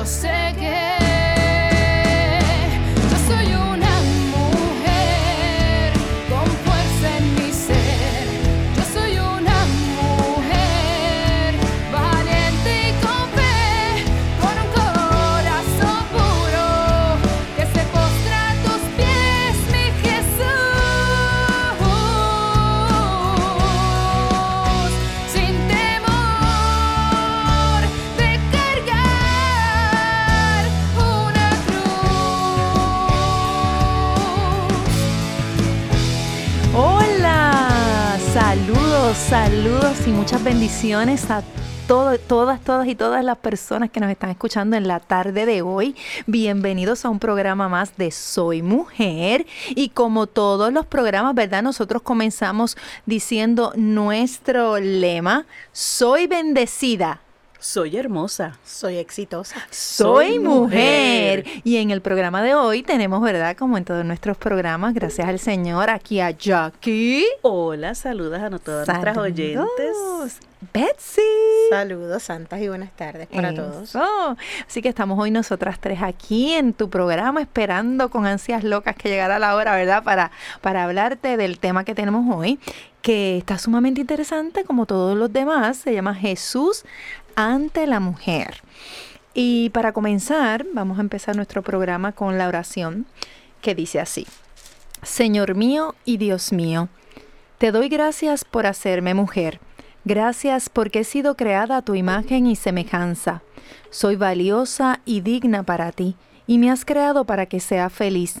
yo sé que saludos, y muchas bendiciones a todo- todas, todas y todas las personas que nos están escuchando en la tarde de hoy. Bienvenidos a un programa más de Soy Mujer. Y como todos los programas, ¿verdad? Nosotros comenzamos diciendo nuestro lema, Soy bendecida. Soy hermosa. Soy exitosa. Soy mujer. Y en el programa de hoy tenemos, ¿verdad? Como en todos nuestros programas, gracias al Señor, aquí a Jackie. Hola, saludas a no- todas nuestras Saludos. oyentes. Betsy. Saludos, santas y buenas tardes para todos. Así que estamos hoy nosotras tres aquí en tu programa esperando con ansias locas que llegara la hora, ¿verdad? Para, para hablarte del tema que tenemos hoy, que está sumamente interesante como todos los demás. Se llama Jesús ante la mujer. Y para comenzar, vamos a empezar nuestro programa con la oración que dice así. Señor mío y Dios mío, te doy gracias por hacerme mujer. Gracias porque he sido creada a tu imagen y semejanza. Soy valiosa y digna para ti, y me has creado para que sea feliz.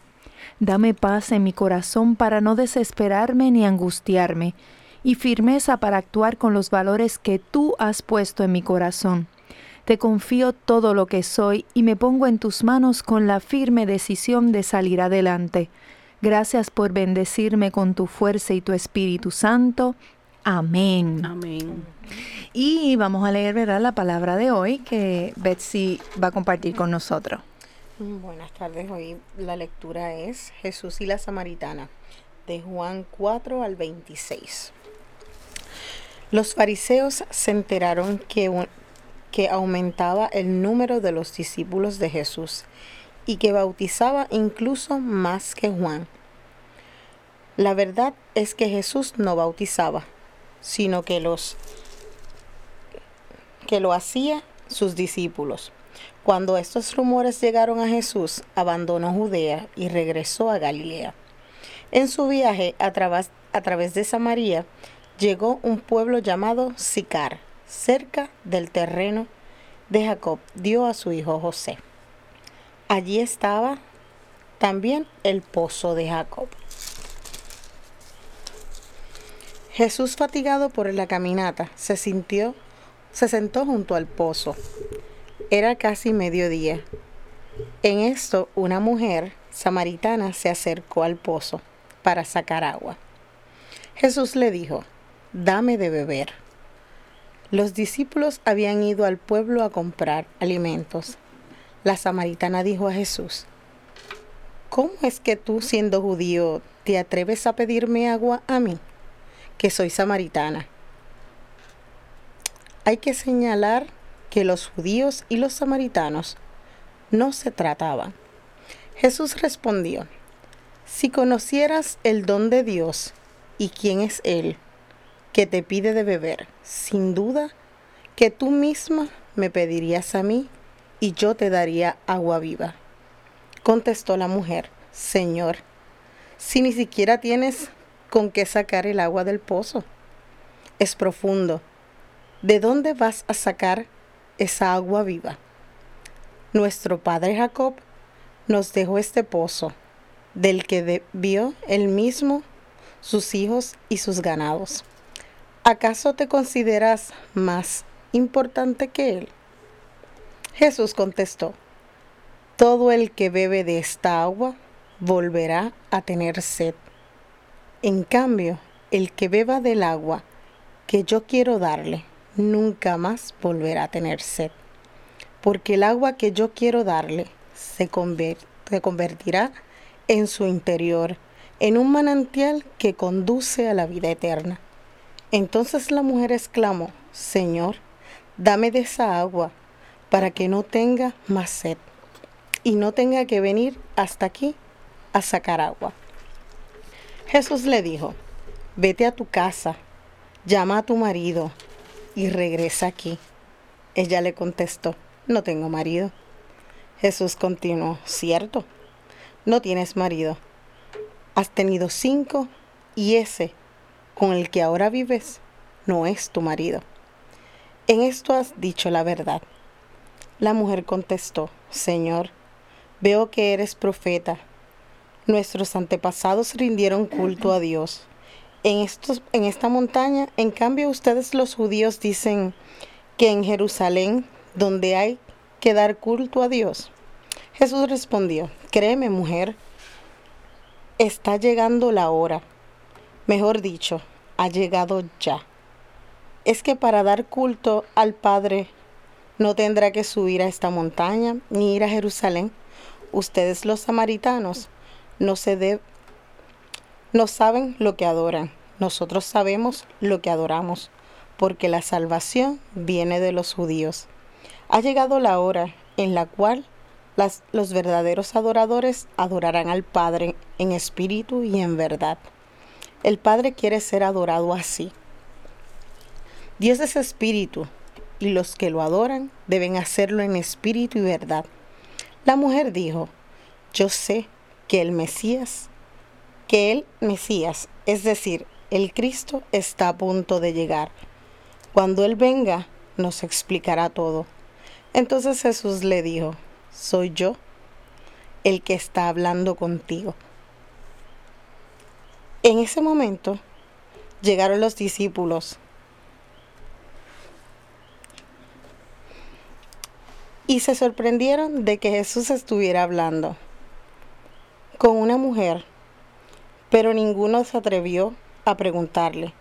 Dame paz en mi corazón para no desesperarme ni angustiarme, y firmeza para actuar con los valores que tú has puesto en mi corazón. Te confío todo lo que soy y me pongo en tus manos con la firme decisión de salir adelante. Gracias por bendecirme con tu fuerza y tu Espíritu Santo. Amén. Amén. Y vamos a leer, ¿verdad? La palabra de hoy que Betsy va a compartir con nosotros. Buenas tardes. Hoy la lectura es Jesús y la Samaritana, de Juan 4 al 26. Los fariseos se enteraron que, que aumentaba el número de los discípulos de Jesús y que bautizaba incluso más que Juan. La verdad es que Jesús no bautizaba, sino que los que lo hacía sus discípulos. Cuando estos rumores llegaron a Jesús, abandonó Judea y regresó a Galilea. En su viaje a través, a través de Samaria, llegó un pueblo llamado Sicar, cerca del terreno de Jacob, dio a su hijo José. Allí estaba también el pozo de Jacob. Jesús, fatigado por la caminata, se sintió, se sentó junto al pozo. Era casi mediodía. En esto, una mujer samaritana se acercó al pozo para sacar agua. Jesús le dijo, dame de beber. Los discípulos habían ido al pueblo a comprar alimentos. La samaritana dijo a Jesús, ¿cómo es que tú, siendo judío, te atreves a pedirme agua a mí, que soy samaritana? Hay que señalar que los judíos y los samaritanos no se trataban. Jesús respondió, si conocieras el don de Dios y quién es Él que te pide de beber, sin duda que tú misma me pedirías a mí y yo te daría agua viva. Contestó la mujer, Señor, si ni siquiera tienes con qué sacar el agua del pozo. Es profundo. ¿De dónde vas a sacar esa agua viva? Nuestro padre Jacob nos dejó este pozo, del que vio él mismo, sus hijos y sus ganados. ¿Acaso te consideras más importante que él? Jesús contestó, todo el que bebe de esta agua volverá a tener sed. En cambio, el que beba del agua que yo quiero darle, nunca más volverá a tener sed. Porque el agua que yo quiero darle se, se convertirá en su interior, en un manantial que conduce a la vida eterna. Entonces la mujer exclamó, Señor, dame de esa agua para que no tenga más sed y no tenga que venir hasta aquí a sacar agua. Jesús le dijo, vete a tu casa, llama a tu marido y regresa aquí. Ella le contestó, no tengo marido. Jesús continuó, cierto, no tienes marido. Has tenido cinco y ese con el que ahora vives no es tu marido. En esto has dicho la verdad. La mujer contestó, Señor, veo que eres profeta. Nuestros antepasados rindieron culto a Dios. En, estos, en esta montaña, en cambio, ustedes los judíos dicen que en Jerusalén, donde hay que dar culto a Dios. Jesús respondió, créeme mujer, está llegando la hora. Mejor dicho, ha llegado ya. Es que para dar culto al Padre no tendrá que subir a esta montaña ni ir a Jerusalén. Ustedes los samaritanos no se de- no saben lo que adoran. Nosotros sabemos lo que adoramos, porque la salvación viene de los judíos. Ha llegado la hora en la cual los verdaderos adoradores adorarán al Padre en espíritu y en verdad. El Padre quiere ser adorado así. Dios es espíritu y los que lo adoran deben hacerlo en espíritu y verdad. La mujer dijo, yo sé que el Mesías, que el Mesías, es decir, el Cristo está a punto de llegar. Cuando Él venga, nos explicará todo. Entonces Jesús le dijo, soy yo el que está hablando contigo. En ese momento llegaron los discípulos y se sorprendieron de que Jesús estuviera hablando con una mujer, pero ninguno se atrevió a preguntarle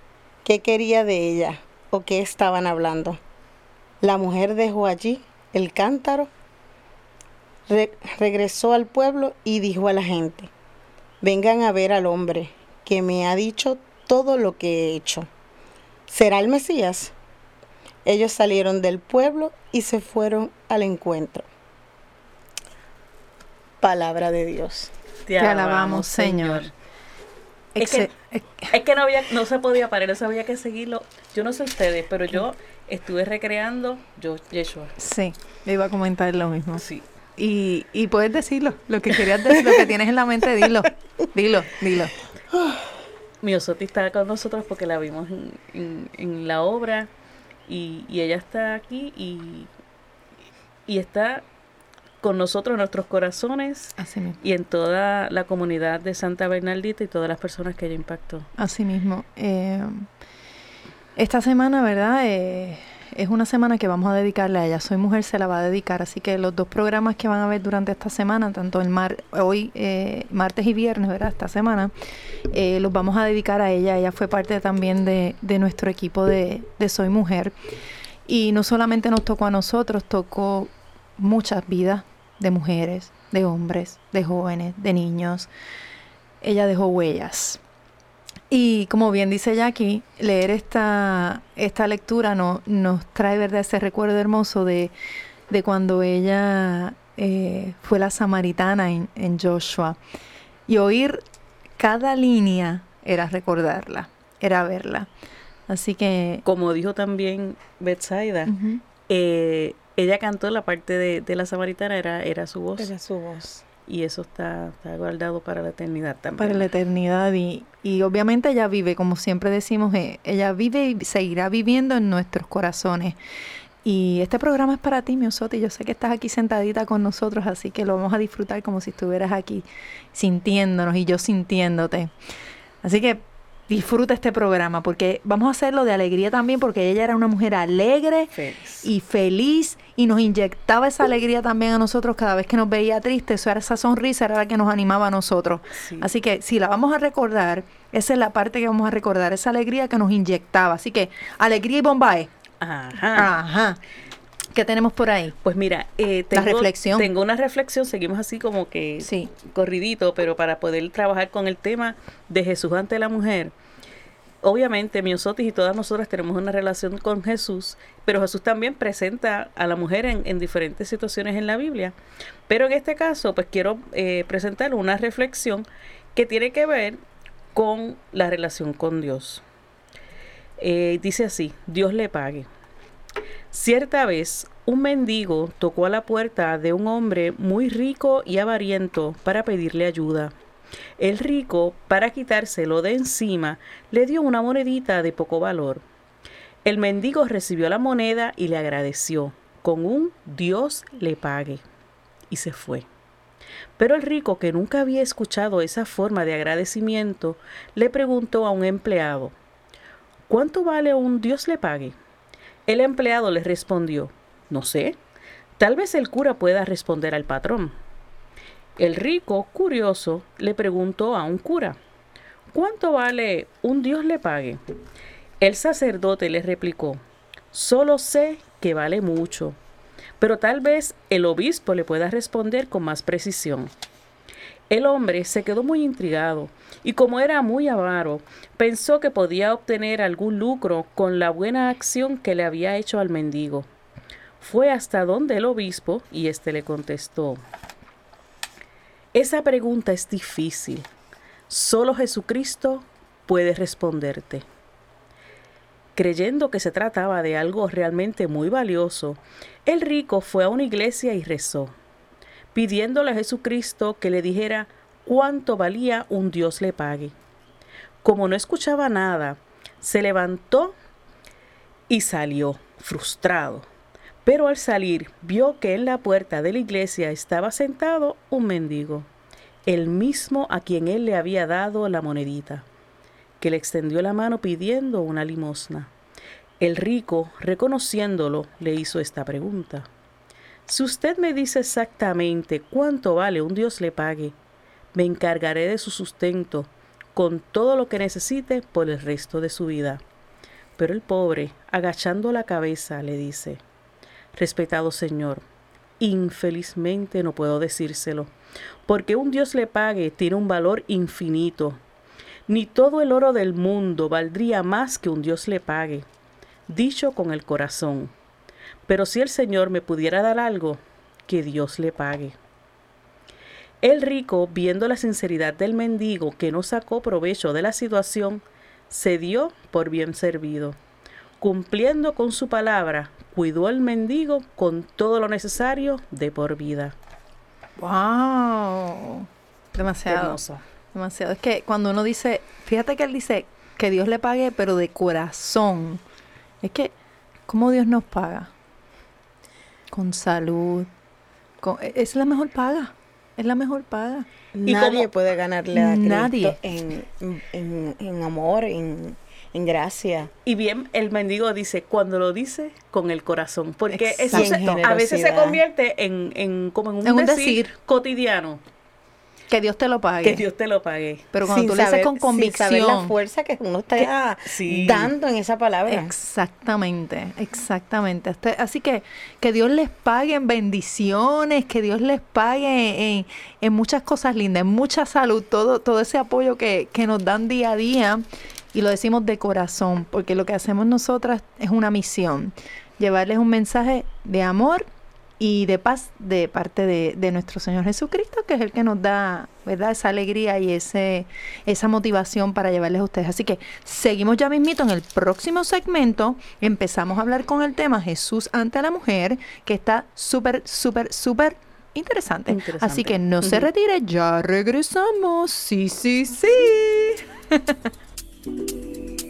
qué quería de ella o qué estaban hablando. La mujer dejó allí el cántaro, re- regresó al pueblo y dijo a la gente, vengan a ver al hombre que me ha dicho todo lo que he hecho. ¿Será el Mesías? Ellos salieron del pueblo y se fueron al encuentro. Palabra de Dios. Te alabamos, Señor. Es que- Es que no había, no se podía parar, eso había que seguirlo. Yo no sé ustedes, pero yo estuve recreando yo Yeshua. Sí, iba a comentar lo mismo. Sí. Y, y puedes decirlo, lo que querías decir, lo que tienes en la mente, dilo, dilo, dilo. Miosoti está con nosotros porque la vimos en, en- en la obra y, y ella está aquí y, y está con nosotros en nuestros corazones Así mismo. y en toda la comunidad de Santa Bernaldita y todas las personas que ella impactó. Así mismo. Eh, esta semana, ¿verdad? Eh, es una semana que vamos a dedicarle a ella. Soy mujer, se la va a dedicar. Así que los dos programas que van a ver durante esta semana, tanto el mar, hoy, eh, martes y viernes, ¿verdad? Esta semana, eh, los vamos a dedicar a ella. Ella fue parte también de, de nuestro equipo de, de Soy Mujer. Y no solamente nos tocó a nosotros, tocó muchas vidas de mujeres, de hombres, de jóvenes, de niños. Ella dejó huellas. Y como bien dice Jackie, leer esta, esta lectura no, nos trae ¿verdad? ese recuerdo hermoso de, de cuando ella eh, fue la samaritana en, en Joshua. Y oír cada línea era recordarla, era verla. Así que... Como dijo también Betsaida, eh, ella cantó la parte de, de la samaritana, era, era su voz. Era su voz. Y eso está, está guardado para la eternidad también. para la eternidad y, y obviamente ella vive, como siempre decimos, eh, ella vive y seguirá viviendo en nuestros corazones. Y este programa es para ti, Miosoti. Yo sé que estás aquí sentadita con nosotros, así que lo vamos a disfrutar como si estuvieras aquí sintiéndonos y yo sintiéndote. Así que disfruta este programa porque vamos a hacerlo de alegría también porque ella era una mujer alegre Feliz. y feliz y nos inyectaba esa alegría también a nosotros cada vez que nos veía triste, eso era esa sonrisa era la que nos animaba a nosotros. Sí. Así que si la vamos a recordar, esa es la parte que vamos a recordar, esa alegría que nos inyectaba. Así que alegría y Bombay. Ajá. Ajá. ¿Qué tenemos por ahí? Pues mira, eh, La tengo, reflexión. tengo una reflexión, seguimos así como que Sí. corridito, pero para poder trabajar con el tema de Jesús ante la mujer. Obviamente, Miosotis y todas nosotras tenemos una relación con Jesús, pero Jesús también presenta a la mujer en, en diferentes situaciones en la Biblia. Pero en este caso, pues quiero eh, presentar una reflexión que tiene que ver con la relación con Dios. Eh, dice así, Dios le pague. Cierta vez, un mendigo tocó a la puerta de un hombre muy rico y avariento para pedirle ayuda. El rico, para quitárselo de encima, le dio una monedita de poco valor. El mendigo recibió la moneda y le agradeció, con un Dios le pague, y se fue. Pero el rico, que nunca había escuchado esa forma de agradecimiento, le preguntó a un empleado, ¿Cuánto vale un Dios le pague? El empleado le respondió, no sé, tal vez el cura pueda responder al patrón. El rico, curioso, le preguntó a un cura, ¿cuánto vale un Dios le pague? El sacerdote le replicó, solo sé que vale mucho, pero tal vez el obispo le pueda responder con más precisión. El hombre se quedó muy intrigado y como era muy avaro, pensó que podía obtener algún lucro con la buena acción que le había hecho al mendigo. Fue hasta donde el obispo y éste le contestó, esa pregunta es difícil. Solo Jesucristo puede responderte. Creyendo que se trataba de algo realmente muy valioso, el rico fue a una iglesia y rezó, pidiéndole a Jesucristo que le dijera cuánto valía un Dios le pague. Como no escuchaba nada, se levantó y salió, frustrado. Pero al salir vio que en la puerta de la iglesia estaba sentado un mendigo, el mismo a quien él le había dado la monedita, que le extendió la mano pidiendo una limosna. El rico, reconociéndolo, le hizo esta pregunta. Si usted me dice exactamente cuánto vale un Dios le pague, me encargaré de su sustento con todo lo que necesite por el resto de su vida. Pero el pobre, agachando la cabeza, le dice, Respetado Señor, infelizmente no puedo decírselo, porque un Dios le pague tiene un valor infinito. Ni todo el oro del mundo valdría más que un Dios le pague, dicho con el corazón. Pero si el Señor me pudiera dar algo, que Dios le pague. El rico, viendo la sinceridad del mendigo que no sacó provecho de la situación, se dio por bien servido. Cumpliendo con su palabra, cuidó al mendigo con todo lo necesario de por vida. ¡Wow! Demasiado. Hermoso. Demasiado. Es que cuando uno dice, fíjate que él dice que Dios le pague, pero de corazón. Es que, ¿cómo Dios nos paga? Con salud. con- e, es la mejor paga. Es la mejor paga. Y Nadie puede ganarle a Cristo Nadie. En, en, en amor, en, en gracia. Y bien, el mendigo dice, cuando lo dice con el corazón, porque eso se- a veces se convierte en, en como en un, En un decir, decir. cotidiano, Que Dios te lo pague. que Dios te lo pague. Pero cuando Sin tú dices saber- con sin convicción. saber la fuerza que uno está Sí. dando en esa palabra. Exactamente, exactamente. Así que que Dios les pague en bendiciones, que Dios les pague en, en muchas cosas lindas, en mucha salud, todo, todo ese apoyo que, que nos dan día a día. Y lo decimos de corazón, porque lo que hacemos nosotras es una misión, llevarles un mensaje de amor y de paz de parte de, de nuestro Señor Jesucristo, que es el que nos da, ¿verdad? Esa alegría y ese, esa motivación para llevarles a ustedes. Así que seguimos ya mismito en el próximo segmento. Empezamos a hablar con el tema Jesús ante la mujer, que está súper, súper, súper interesante. Interesante. Así que no se retire, ya regresamos. Sí, sí, sí.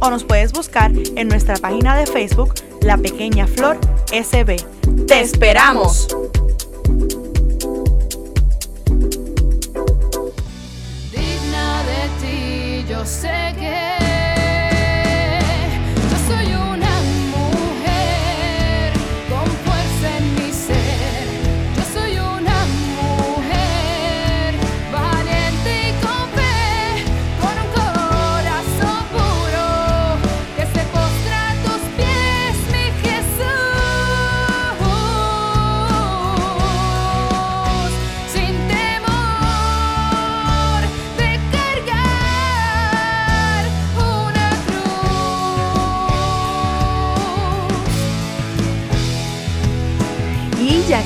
o nos puedes buscar en nuestra página de Facebook La Pequeña Flor SB. ¡Te esperamos! digna de ti, yo sé que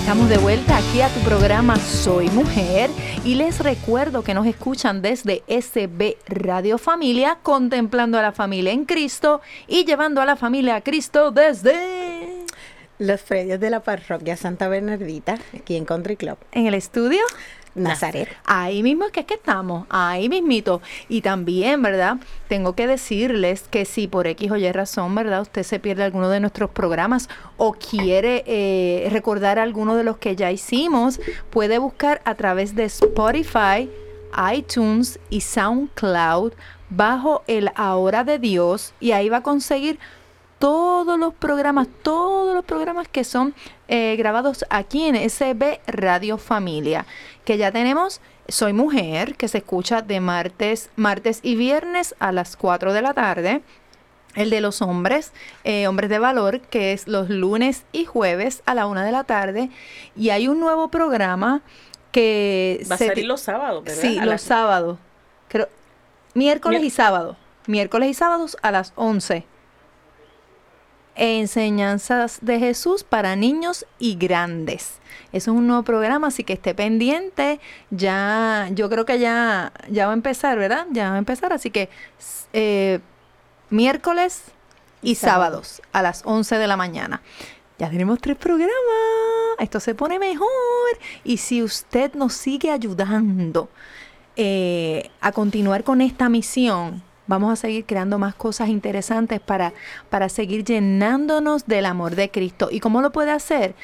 estamos de vuelta aquí a tu programa Soy Mujer y les recuerdo que nos escuchan desde SB Radio Familia, contemplando a la familia en Cristo y llevando a la familia a Cristo desde... Los predios de la parroquia Santa Bernardita, aquí en Country Club. En el estudio. Nazaret. Ahí mismo es que es que estamos, ahí mismito. Y también, ¿verdad? Tengo que decirles que si por X o Y razón, ¿verdad? Usted se pierde alguno de nuestros programas o quiere eh, recordar alguno de los que ya hicimos, puede buscar a través de Spotify, iTunes y SoundCloud bajo el Ahora de Dios y ahí va a conseguir todos los programas, todos los programas que son eh, grabados aquí en SB Radio Familia, que ya tenemos Soy Mujer, que se escucha de martes, martes y viernes a las 4 de la tarde. El de los hombres, eh, hombres de valor, que es los lunes y jueves a la 1 de la tarde. Y hay un nuevo programa que... Va a salir los sábados, ¿verdad? Sí, A los sábados. Creo, miércoles Mier- y sábado. Miércoles y sábados a las 11. Enseñanzas de Jesús para niños y grandes. Eso es un nuevo programa, así que esté pendiente. Ya, yo creo que ya, ya va a empezar, ¿verdad? Ya va a empezar, así que eh, miércoles y, Y sábado. sábados a las 11 de la mañana. Ya tenemos tres programas. Esto se pone mejor. Y si usted nos sigue ayudando eh, a continuar con esta misión, vamos a seguir creando más cosas interesantes para, para seguir llenándonos del amor de Cristo. ¿Y cómo lo puede hacer?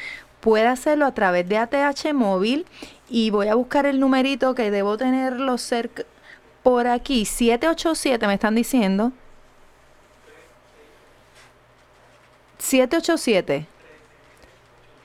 Puede hacerlo a través de ATH móvil y voy a buscar el numerito que debo tenerlo cerca por aquí. 787 me están diciendo. 787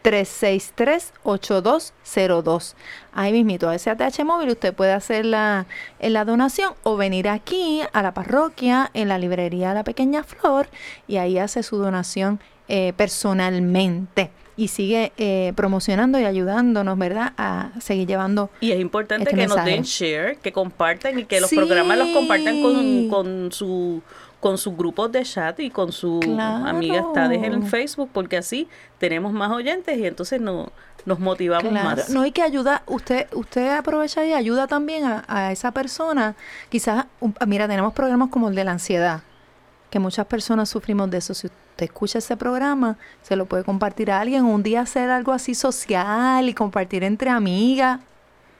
363-8202. Ahí mismito, a ese ATH móvil usted puede hacer la, en la donación o venir aquí a la parroquia, en la librería La Pequeña Flor, y ahí hace su donación eh, personalmente. Y sigue eh, promocionando y ayudándonos, ¿verdad? A seguir llevando Y es importante este que nos den share, que compartan y que los Sí. programas los compartan con, con su con sus grupos de chat y con sus Claro. amigas tades en Facebook, porque así tenemos más oyentes y entonces no, nos motivamos Claro, más. no hay que ayudar, usted usted aprovecha y ayuda también a, a esa persona. Quizás, un- mira, tenemos programas como el de la ansiedad, que muchas personas sufrimos de eso. Si usted escucha ese programa, se lo puede compartir a alguien, un día hacer algo así social y compartir entre amigas.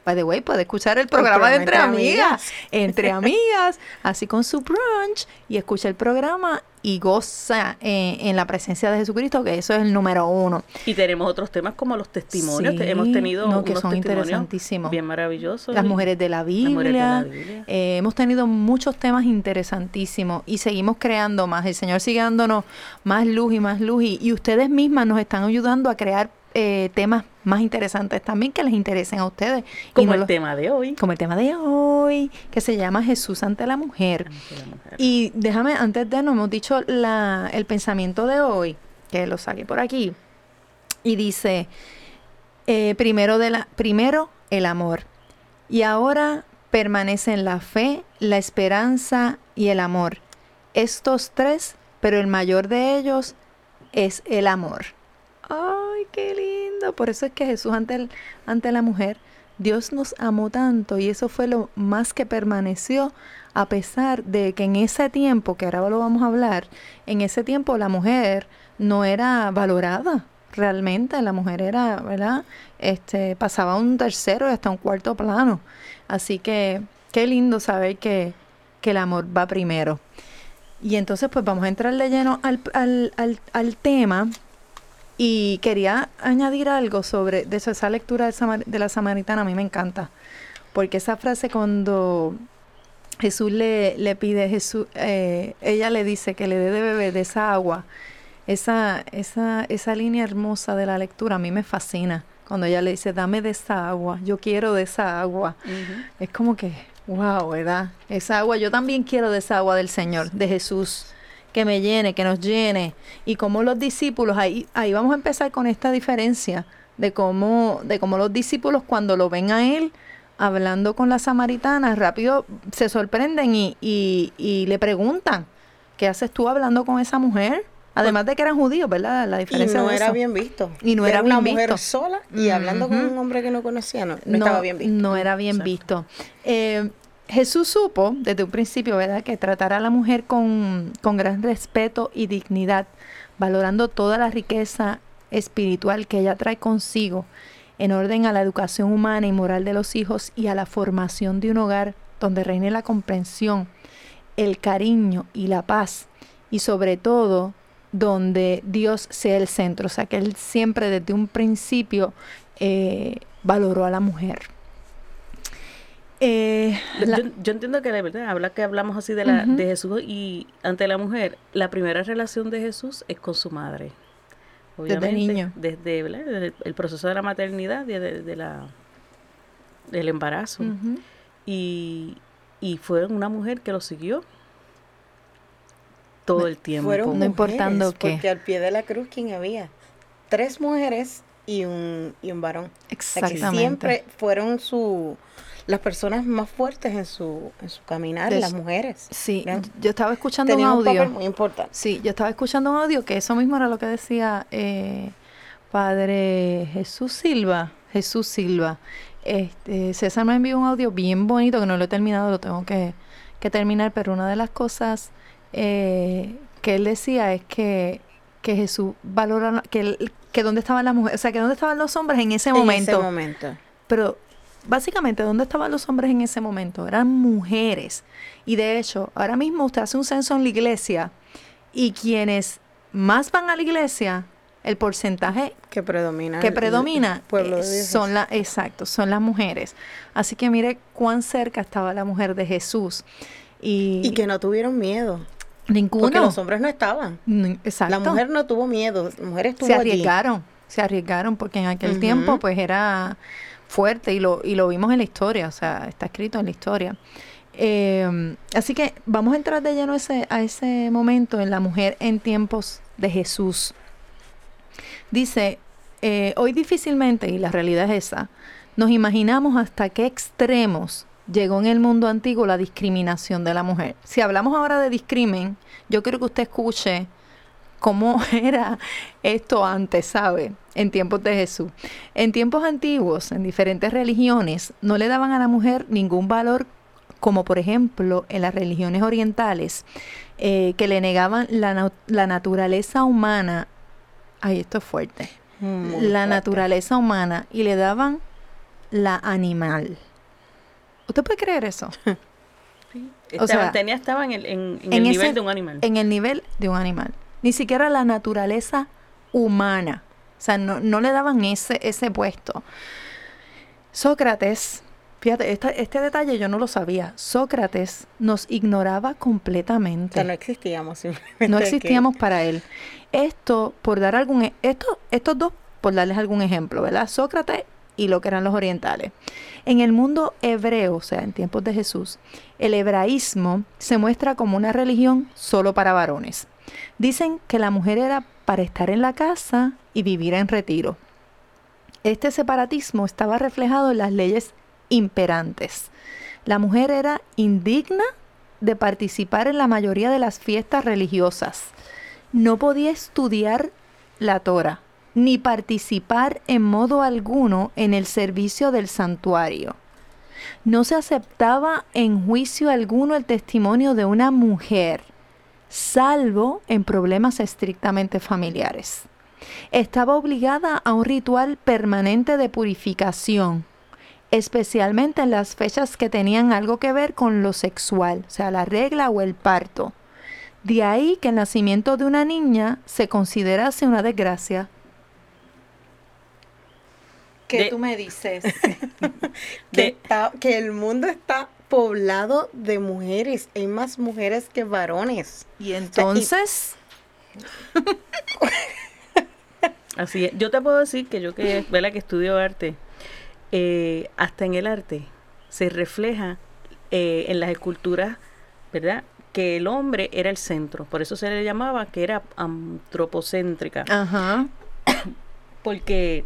By the way, puede escuchar el programa de Entre Amigas. Entre Amigas, así con su brunch y escucha el programa y goza eh, en la presencia de Jesucristo, que eso es el número uno. Y tenemos otros temas como los testimonios. Sí, Te- Hemos tenido no, que unos son testimonios interesantísimos. bien maravillosos. Las y- mujeres de la Las mujeres de la Biblia. Biblia. Eh, hemos tenido muchos temas interesantísimos y seguimos creando más. El Señor sigue dándonos más luz y más luz y, y ustedes mismas nos están ayudando a crear eh, temas más interesantes también que les interesen a ustedes. Como no el los- tema de hoy. como el tema de hoy, que se llama Jesús ante la mujer. de la mujer. Y déjame, antes de, no hemos dicho la, el pensamiento de hoy, que lo saqué por aquí, y dice, eh, primero, de la, primero el amor, y ahora permanecen la fe, la esperanza y el amor. Estos tres pero el mayor de ellos es el amor. ¡Ay, qué lindo! Por eso es que Jesús ante, el- ante la mujer, Dios nos amó tanto y eso fue lo más que permaneció a pesar de que en ese tiempo, que ahora lo vamos a hablar, en ese tiempo la mujer no era valorada realmente, la mujer era, ¿verdad? Este, pasaba un tercero y hasta un cuarto plano. Así que qué lindo saber que, que el amor va primero. Y entonces pues vamos a entrar de lleno al, al, al, al tema y quería añadir algo sobre de eso, esa lectura de la samaritana, a mí me encanta, porque esa frase cuando Jesús le, le pide, Jesús, eh, ella le dice que le dé de beber de esa agua, esa, esa, esa línea hermosa de la lectura a mí me fascina, cuando ella le dice, dame de esa agua, yo quiero de esa agua. Es como que, wow, ¿verdad? Esa agua, yo también quiero de esa agua del Señor, de Jesús, que me llene, que nos llene. Y como los discípulos, ahí, ahí vamos a empezar con esta diferencia de cómo, de cómo los discípulos cuando lo ven a él hablando con la samaritana, rápido se sorprenden y, y, y le preguntan, ¿qué haces tú hablando con esa mujer? Además de que eran judíos, ¿verdad? La Y diferencia no de era eso. bien visto. Y no era una bien mujer visto. sola y hablando con un hombre que no conocía, no, no estaba bien visto. No era bien visto. Eh, Jesús supo desde un principio, ¿verdad?, que tratar a la mujer con, con gran respeto y dignidad, valorando toda la riqueza espiritual que ella trae consigo, en orden a la educación humana y moral de los hijos y a la formación de un hogar donde reine la comprensión, el cariño y la paz, y sobre todo donde Dios sea el centro. O sea, que Él siempre desde un principio eh, valoró a la mujer. Eh, Yo- la- yo, yo entiendo que la verdad, habla que hablamos así de, la, de Jesús y ante la mujer, la primera relación de Jesús es con su madre. Obviamente, niño. Desde, el proceso de la maternidad, desde de la, del embarazo. Y, y fue una mujer que lo siguió todo el tiempo. Fueron No importando qué. Porque al pie de la cruz, ¿quién había? Tres mujeres y un, y un varón. O sea, que Exactamente. siempre fueron su, las personas más fuertes en su, en su caminar, Des- las mujeres. Sí, yo estaba escuchando un un audio. papel muy importante. Sí, yo estaba escuchando un audio que eso mismo era lo que decía eh, Padre Jesús Silva. Jesús Silva. Este, César me envió un audio bien bonito que no lo he terminado, lo tengo que, que terminar, pero una de las cosas eh, que él decía es que, que Jesús valora, que, que dónde estaban las mujeres, o sea, que dónde estaban los hombres en ese En momento. ese momento. Pero básicamente, ¿dónde estaban los hombres en ese momento? Eran mujeres. Y de hecho, ahora mismo usted hace un censo en la iglesia y quienes más van a la iglesia, el porcentaje Que predomina. que predomina pueblo eh, de Dios. son las exacto, son las mujeres. Así que mire cuán cerca estaba la mujer de Jesús. Y, Y que no tuvieron miedo. ninguno. Porque los hombres no estaban. Exacto. La mujer no tuvo miedo. La mujer estuvo se allí. arriesgaron, se arriesgaron porque en aquel tiempo pues era fuerte y lo, y lo vimos en la historia, o sea, está escrito en la historia. Eh, así que vamos a entrar de lleno ese, a ese momento en la mujer en tiempos de Jesús. Dice, eh, hoy difícilmente, y la realidad es esa, nos imaginamos hasta qué extremos llegó en el mundo antiguo la discriminación de la mujer. Si hablamos ahora de discrimen, yo quiero que usted escuche cómo era esto antes, ¿sabe? En tiempos de Jesús. En tiempos antiguos, en diferentes religiones, no le daban a la mujer ningún valor, como por ejemplo en las religiones orientales, eh, que le negaban la, naturaleza humana. Ay, esto es fuerte. Muy la fuerte. naturaleza humana y le daban la animal. ¿Usted puede creer eso? Estaban, sea, tenía, en el, en, en en el ese- nivel de un animal. en el nivel de un animal. Ni siquiera la naturaleza humana. O sea, no, no le daban ese, ese puesto. Sócrates, fíjate, esta- este detalle yo no lo sabía. Sócrates nos ignoraba O completamente. sea, no existíamos simplemente. No que- existíamos para él. Esto, por dar algún, e- esto, estos dos, por darles algún ejemplo, ¿verdad? Sócrates y lo que eran los orientales. En el mundo hebreo, o sea, en tiempos de Jesús, el hebraísmo se muestra como una religión solo para varones. Dicen que la mujer era para estar en la casa y vivir en retiro. Este separatismo estaba reflejado en las leyes imperantes. La mujer era indigna de participar en la mayoría de las fiestas religiosas. No podía estudiar la Torah ni participar en modo alguno en el servicio del santuario. No se aceptaba en juicio alguno el testimonio de una mujer, salvo en problemas estrictamente familiares. Estaba obligada a un ritual permanente de purificación, especialmente en las fechas que tenían algo que ver con lo sexual, o sea, la regla o el parto. De ahí que el nacimiento de una niña se considerase una desgracia. ¿Qué De- tú me dices? que, De- está- que el mundo está poblado de mujeres. Hay más mujeres que varones. y entonces, Así es. Yo te puedo decir que yo que, ¿verdad? que estudio arte, eh, hasta en el arte se refleja eh, en las esculturas, ¿verdad? Que el hombre era el centro. Por eso se le llamaba que era antropocéntrica. ajá, porque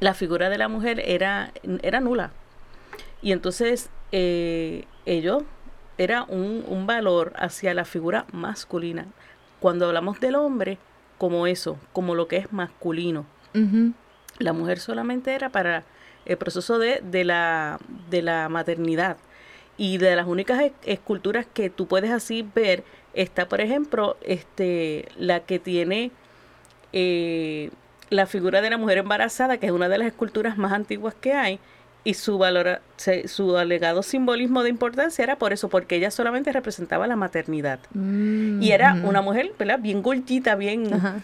la figura de la mujer era, era nula. Y entonces eh, ello era un, un valor hacia la figura masculina. Cuando hablamos del hombre, como eso, como lo que es masculino. La mujer solamente era para el proceso de, de, la, de la maternidad. Y de las únicas esculturas que tú puedes así ver, está, por ejemplo, este, la que tiene eh, la figura de la mujer embarazada, que es una de las esculturas más antiguas que hay, y su valor, se- su alegado simbolismo de importancia era por eso, porque ella solamente representaba la maternidad. Y era una mujer, ¿verdad? Bien gordita, bien, ajá.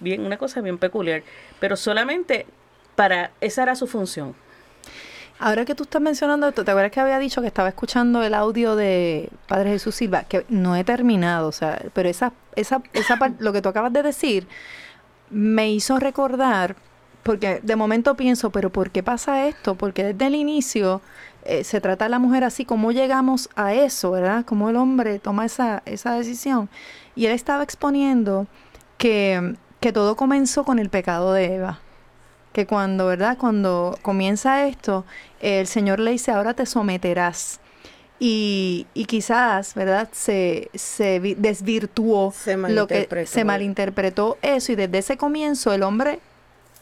bien, una cosa bien peculiar. Pero solamente para, esa era su función. Ahora que tú estás mencionando esto, ¿te acuerdas que había dicho que estaba escuchando el audio de Padre Jesús Silva? Que no he terminado, o sea, pero esa, esa, esa lo que tú acabas de decir me hizo recordar, porque de momento pienso, pero ¿por qué pasa esto? Porque desde el inicio eh, se trata a la mujer así, ¿cómo llegamos a eso, verdad? ¿Cómo el hombre toma esa, esa decisión? Y él estaba exponiendo que, que todo comenzó con el pecado de Eva que cuando, ¿verdad? Cuando comienza esto, el Señor le dice, ahora te someterás. Y, y quizás, ¿verdad? Se, se vi- desvirtuó Se lo que malinterpretó. se malinterpretó eso y desde ese comienzo el hombre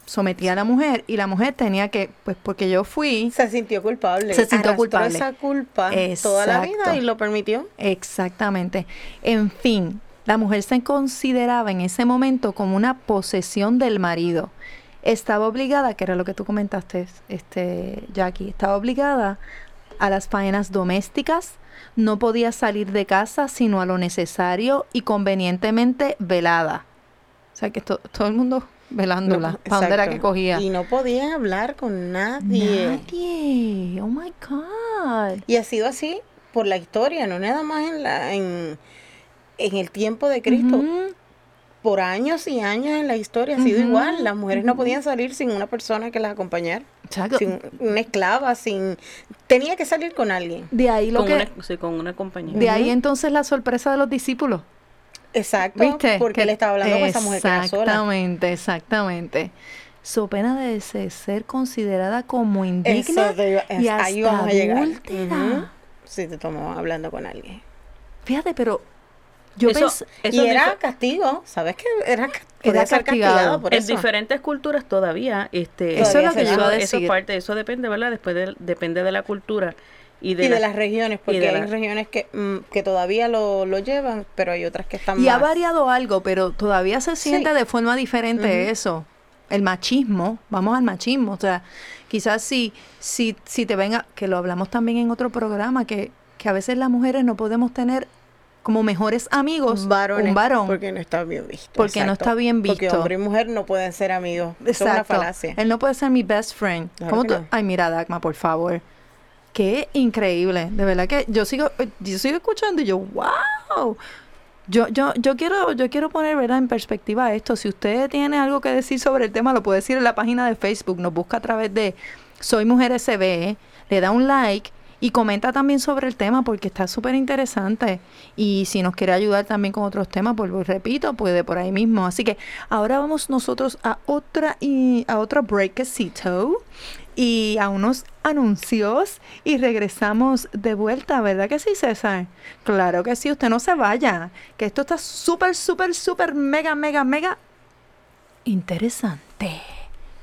sometía a la mujer y la mujer tenía que, pues porque yo fui, Se sintió culpable. Se sintió Arrastró culpable. esa culpa toda la vida y lo permitió. Exactamente. En fin, la mujer se consideraba en ese momento como una posesión del marido. Estaba obligada, que era lo que tú comentaste, este, Jackie, estaba obligada a las faenas domésticas, no podía salir de casa sino a lo necesario y convenientemente velada. O sea que to- todo el mundo velándola. No, ¿Para dónde era exacto. que cogía? Y no podía hablar con nadie. Nadie. Oh my God. Y ha sido así por la historia, no nada más en la en, en el tiempo de Cristo. Por años y años en la historia ha sido igual. Las mujeres no podían salir sin una persona que las acompañara, Exacto. sin una esclava, sin tenía que salir con alguien. De ahí lo Con que... una, sí, con una compañía. De ahí entonces la sorpresa de los discípulos. Exacto, ¿Viste? porque Que- él estaba hablando con esa mujer que era sola. Exactamente, exactamente. So pena de se- ser considerada como indigna Eso te iba- y ahí vamos a llegar. adúltera. Ujú. Sí, te tomó hablando con alguien. Fíjate, pero yo Eso- pensé... eso y era castigo, ¿sabes que era, podía ser castigado. castigado por en eso? diferentes culturas todavía, este, Eso es lo que yo iba a eso decir. parte, eso depende, ¿verdad? Después de- depende de la cultura y de, y de la- las regiones, porque de hay la- regiones que, mm, que todavía lo, lo llevan, pero hay otras que están Y ha más. variado algo, pero todavía se siente Sí. de forma diferente eso. El machismo, vamos al machismo. O sea, quizás si, si, si te venga, que lo hablamos también en otro programa, que, que a veces las mujeres no podemos tener como mejores amigos varones, un varón. porque no está bien visto. Porque no está bien Porque visto. hombre y mujer no pueden ser amigos. Eso es una Exacto. falacia. Él no puede ser mi best friend. Claro ¿Cómo tú- no. Ay, mira, Dagma, por favor. Qué increíble. De verdad que yo sigo, yo sigo escuchando y yo, wow. Yo, yo, yo quiero, yo quiero poner ¿verdad? en perspectiva esto. Si usted tiene algo que decir sobre el tema, lo puede decir en la página de Facebook. Nos busca a través de Soy Mujer SB, le da un like y comenta también sobre el tema porque está súper interesante. Y si nos quiere ayudar también con otros temas, pues lo repito, puede por ahí mismo. Así que ahora vamos nosotros a otra y a otro breakcito. Y a unos anuncios y regresamos de vuelta, ¿verdad que sí, César? Claro que sí, usted no se vaya, que esto está súper, súper, súper, mega, mega, mega interesante.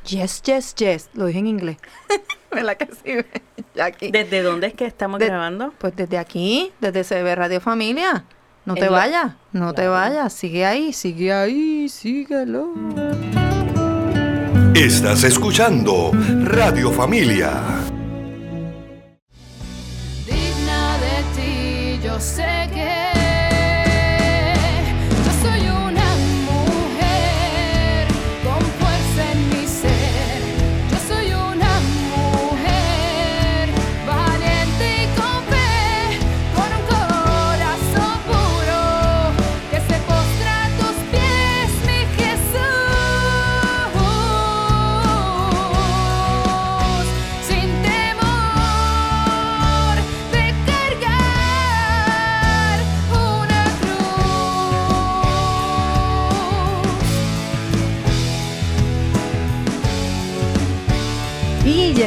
Yes, yes, yes, lo dije en inglés. ¿Verdad que sí? Jackie? ¿Desde dónde es que estamos De- grabando? Pues desde aquí, desde CB Radio Familia. No te vayas, no te vayas, sigue ahí, sigue ahí, síguelo. Estás escuchando Radio Familia. digna de ti, yo sé que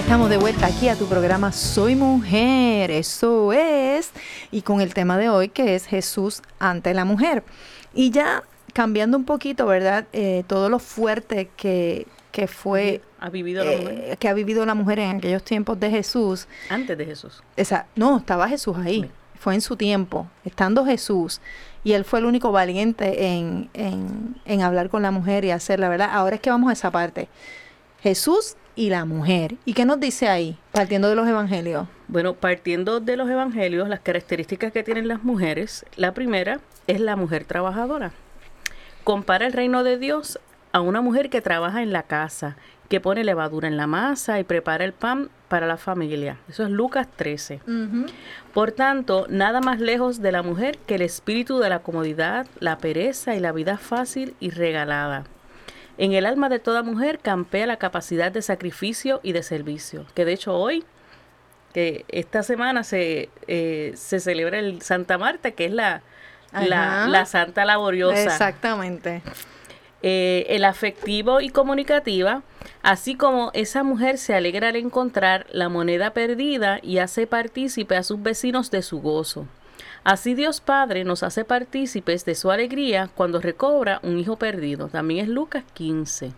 estamos de vuelta aquí a tu programa Soy Mujer, eso es, y con el tema de hoy que es Jesús ante la mujer. Y ya cambiando un poquito, ¿verdad? Eh, todo lo fuerte que, que fue, ¿Ha vivido la mujer? eh, que ha vivido la mujer en aquellos tiempos de Jesús. Antes de Jesús. Esa, no, estaba Jesús ahí, fue en su tiempo, estando Jesús. Y él fue el único valiente en, en, en hablar con la mujer y hacerla, ¿verdad? Ahora es que vamos a esa parte. Jesús y la mujer. ¿Y qué nos dice ahí, partiendo de los evangelios? Bueno, partiendo de los evangelios, las características que tienen las mujeres, la primera es la mujer trabajadora. Compara el reino de Dios a una mujer que trabaja en la casa, que pone levadura en la masa y prepara el pan para la familia. Eso es Lucas 13. Por tanto, nada más lejos de la mujer que el espíritu de la comodidad, la pereza y la vida fácil y regalada. En el alma de toda mujer campea la capacidad de sacrificio y de servicio, que de hecho hoy que esta semana se, eh, se celebra el Santa Marta, que es la, la, santa laboriosa. Exactamente. Eh, el afectivo y comunicativa, así como esa mujer se alegra al encontrar la moneda perdida y hace partícipe a sus vecinos de su gozo. Así Dios Padre nos hace partícipes de su alegría cuando recobra un hijo perdido. También es Lucas 15.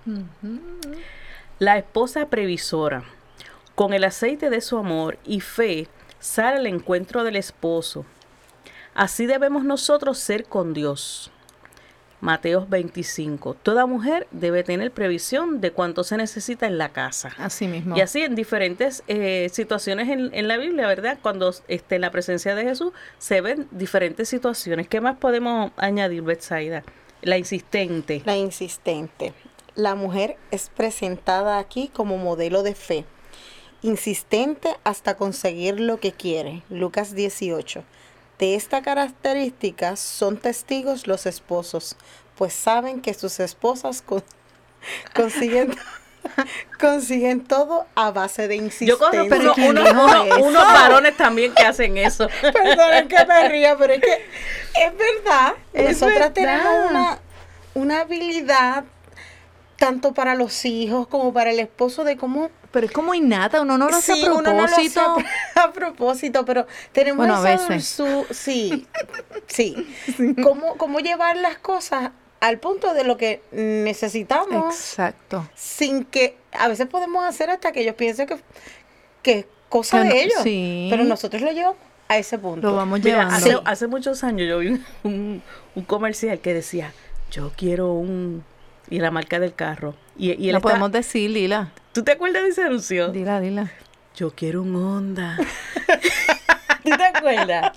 La esposa previsora, con el aceite de su amor y fe, sale al encuentro del esposo. Así debemos nosotros ser con Dios. Mateos 25. Toda mujer debe tener previsión de cuánto se necesita en la casa. Así mismo. Y así en diferentes eh, situaciones en, en la Biblia, ¿verdad? Cuando esté en la presencia de Jesús, se ven diferentes situaciones. ¿Qué más podemos añadir, Betsaida? La insistente. La insistente. La mujer es presentada aquí como modelo de fe. Insistente hasta conseguir lo que quiere. Lucas 18. De esta característica son testigos los esposos, pues saben que sus esposas con- consiguen, consiguen todo a base de insistencia. Yo conozco Pero unos, ¿quién unos- varones también que hacen eso. Perdonen que me ría, pero es que es verdad. Es Nosotras verdad. tenemos una, una habilidad tanto para los hijos como para el esposo de cómo Pero es como innata, uno no lo hace a Sí, uno no lo hace propósito. a, a propósito, pero tenemos Bueno, a esa veces. dulzu- sí, sí. ¿Cómo, cómo llevar las cosas al punto de lo que necesitamos Exacto. sin que a veces podemos hacer hasta que ellos piensen que, que es cosa de ellos, sí. pero nosotros lo llevamos a ese punto. Lo vamos Mira, llevando. hace, hace muchos años yo vi un, un- un comercial que decía, yo quiero un... Y la marca del carro. Y, y él Lo está- podemos decir, Lila. ¿Tú te acuerdas de ese anuncio? Dila, dila. Yo quiero un Honda. ¿Tú te acuerdas?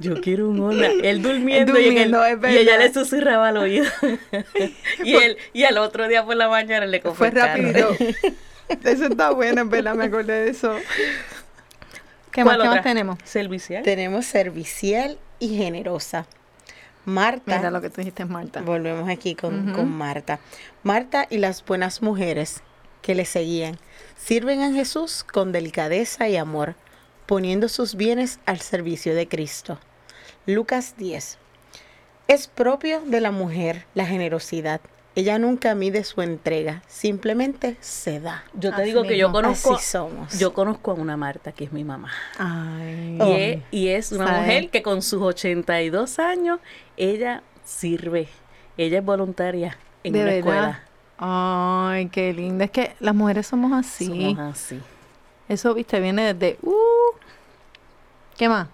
Yo quiero un Honda. Él durmiendo, y, en el- Durmiendo, y ella le susurraba al oído. y él, y al otro día por la mañana le compró Fue el carro. rápido. eso está bueno, en verdad, me acordé de eso. ¿Qué más, ¿Cuál ¿qué más tenemos? Servicial. Tenemos servicial y generosa. Marta. Mira lo que tú dijiste, Marta. Volvemos aquí con, con Marta. Marta y las buenas mujeres que le seguían sirven a Jesús con delicadeza y amor, poniendo sus bienes al servicio de Cristo. Lucas 10. Es propio de la mujer la generosidad, Ella nunca mide su entrega, simplemente se da. Yo te Así digo que yo conozco, Así somos. yo conozco a una Marta, que es mi mamá. Ay. Y, es, y es una ¿Sabe? mujer que con sus 82 años, ella sirve. Ella es voluntaria en de una verdad. escuela. Ay, qué linda. Es que las mujeres somos así. Somos así. Eso, viste, viene desde. Uh. ¿Qué más?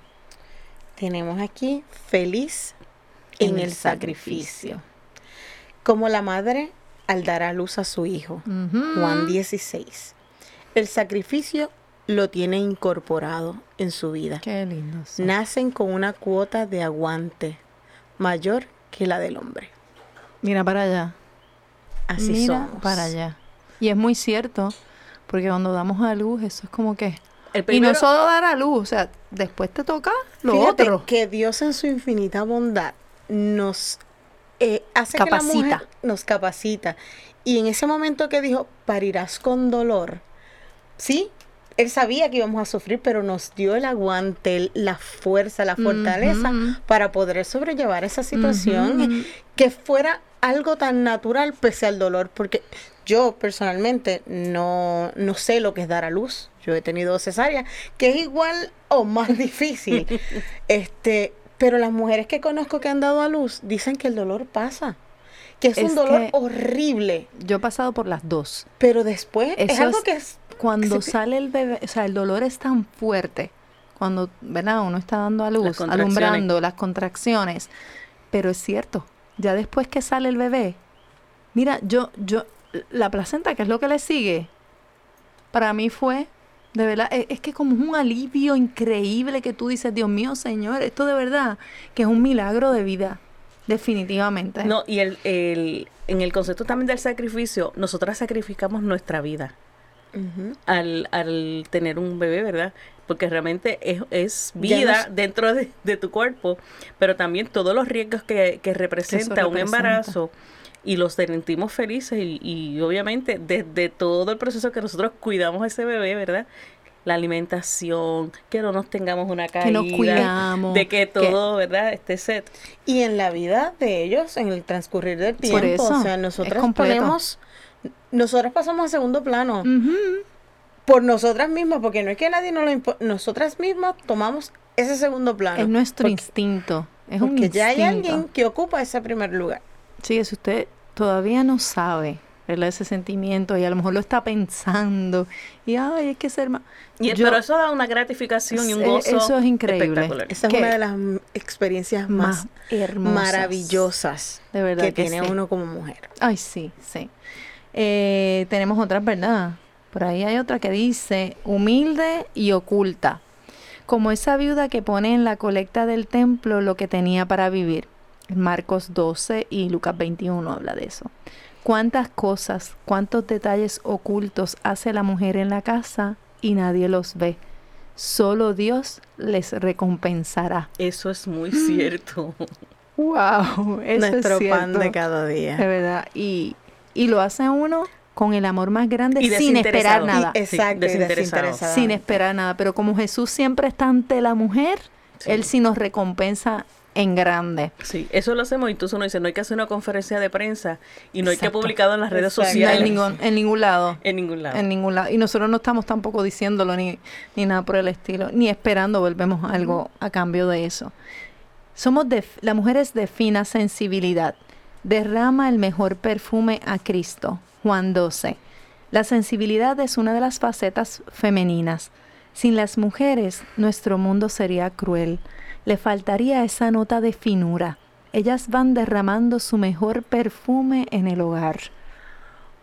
Tenemos aquí feliz en, el sacrificio. Como la madre al dar a luz a su hijo. Juan 16. El sacrificio lo tiene incorporado en su vida. Qué lindo. Nacen con una cuota de aguante mayor que la del hombre. Mira para allá. Así Mira somos. para allá. Y es muy cierto, porque cuando damos a luz, eso es como que. Y no solo dar a luz, o sea, después te toca lo Fíjate otro. que Dios en su infinita bondad nos eh, hace que la Capacita. mujer nos capacita. Y en ese momento que dijo, parirás con dolor, sí, él sabía que íbamos a sufrir, pero nos dio el aguante, la fuerza, la fortaleza para poder sobrellevar esa situación, que fuera algo tan natural pese al dolor, porque yo personalmente no, no sé lo que es dar a luz. Yo he tenido cesárea, que es igual o más difícil. este, pero las mujeres que conozco que han dado a luz dicen que el dolor pasa, que es, Es un dolor que- horrible, Yo he pasado por las dos. pero después es algo es- que es Cuando sale el bebé, o sea, el dolor es tan fuerte, cuando, ¿verdad? Uno está dando a luz, alumbrando las contracciones, pero es cierto, ya después que sale el bebé, mira, yo, yo, la placenta, que es lo que le sigue, para mí fue, de verdad, e- es, que como un alivio increíble que tú dices, Dios mío, Señor, esto de verdad, que es un milagro de vida, definitivamente. no, y el, el, en el concepto también del sacrificio, nosotras sacrificamos nuestra vida Al, al tener un bebé, ¿verdad? Porque realmente es, es vida dentro de, de tu cuerpo, pero también todos los riesgos que, que representa un embarazo y los sentimos felices y, y obviamente desde todo el proceso que nosotros cuidamos a ese bebé, ¿verdad? La alimentación, que no nos tengamos una caída, que nos cuidamos. de que todo, ¿verdad? Esté set. Y en la vida de ellos, en el transcurrir del tiempo, o sea, nosotros ponemos, nosotros pasamos a segundo plano por nosotras mismas, porque no es que nadie nos lo impo- nosotras mismas tomamos ese segundo plano. Es nuestro porque, instinto. Es un porque ya hay instinto. alguien que ocupa ese primer lugar. Sí, si usted todavía no sabe, ¿verdad? Ese sentimiento y a lo mejor lo está pensando y, ay, hay que ser más... Y, Yo- pero eso da una gratificación y un gozo eso es increíble. Esa es ¿Qué? una de las experiencias más, Más hermosas. maravillosas De verdad que, que tiene sí. uno como mujer. Ay, sí, sí. Eh, tenemos otras, ¿verdad? Por ahí hay otra que dice, humilde y oculta, como esa viuda que pone en la colecta del templo lo que tenía para vivir. Marcos 12 y Lucas 21 habla de eso. Cuántas cosas, cuántos detalles ocultos hace la mujer en la casa y nadie los ve. Solo Dios les recompensará. Eso es muy cierto. Wow, eso Nuestro es cierto. pan de cada día. De verdad. Y, y lo hace uno con el amor más grande Y sin esperar nada. Y- exacto, y desinteresado. sin esperar nada. Pero como Jesús siempre está ante la mujer, Sí. Él sí nos recompensa en grande. Sí, eso lo hacemos. Entonces uno dice, no hay que hacer una conferencia de prensa y no hay que publicarlo en las redes Exacto. No sociales. en ningún, en ningún lado. En ningún lado. En ningún lado. Y nosotros no estamos tampoco diciéndolo ni, ni nada por el estilo, ni esperando volvemos algo a cambio de eso. Somos de, la mujer es de fina sensibilidad. Derrama el mejor perfume a Cristo. Juan 12. La sensibilidad es una de las facetas femeninas. Sin las mujeres, nuestro mundo sería cruel. Le faltaría esa nota de finura. Ellas van derramando su mejor perfume en el hogar.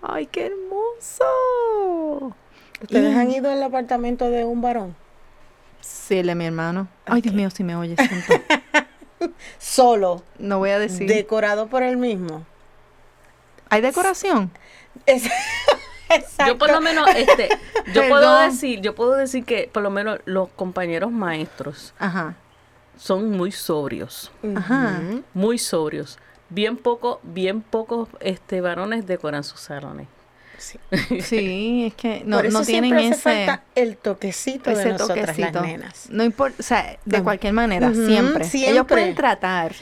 ¡Ay, qué hermoso! ¿Ustedes Y- han ido al apartamento de un varón? Sí, él es mi hermano. Ay, Dios mío, si me oyes. Solo, No voy a decir. decorado por él mismo. ¿Hay decoración? Es- Yo por lo menos, este, yo puedo decir, yo puedo decir que por lo menos los compañeros maestros Ajá. son muy sobrios, Ajá. Muy sobrios. Bien poco, bien pocos este varones decoran sus salones. Sí. Sí, es que no, por eso no tienen siempre hace ese, falta el toquecito de ese nosotras toquecito. las nenas. No importa, o sea, de No. cualquier manera, Ujú, siempre. Ellos siempre. pueden tratar.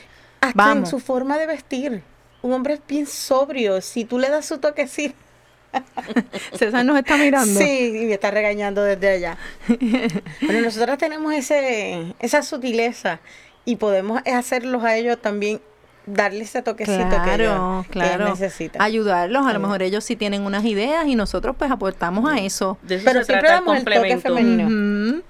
Hasta en Vamos. su forma de vestir. un hombre es bien sobrio. Si tú le das su toquecito, César nos está mirando. sí, y me está regañando desde allá. Pero nosotras tenemos ese, esa sutileza y podemos hacerlos a ellos también, darle ese toquecito que ellos, Claro, que claro. ellos necesitan. Ayudarlos, a lo mejor ellos sí tienen unas ideas y nosotros pues aportamos a eso. De eso Pero se siempre damos el toque femenino.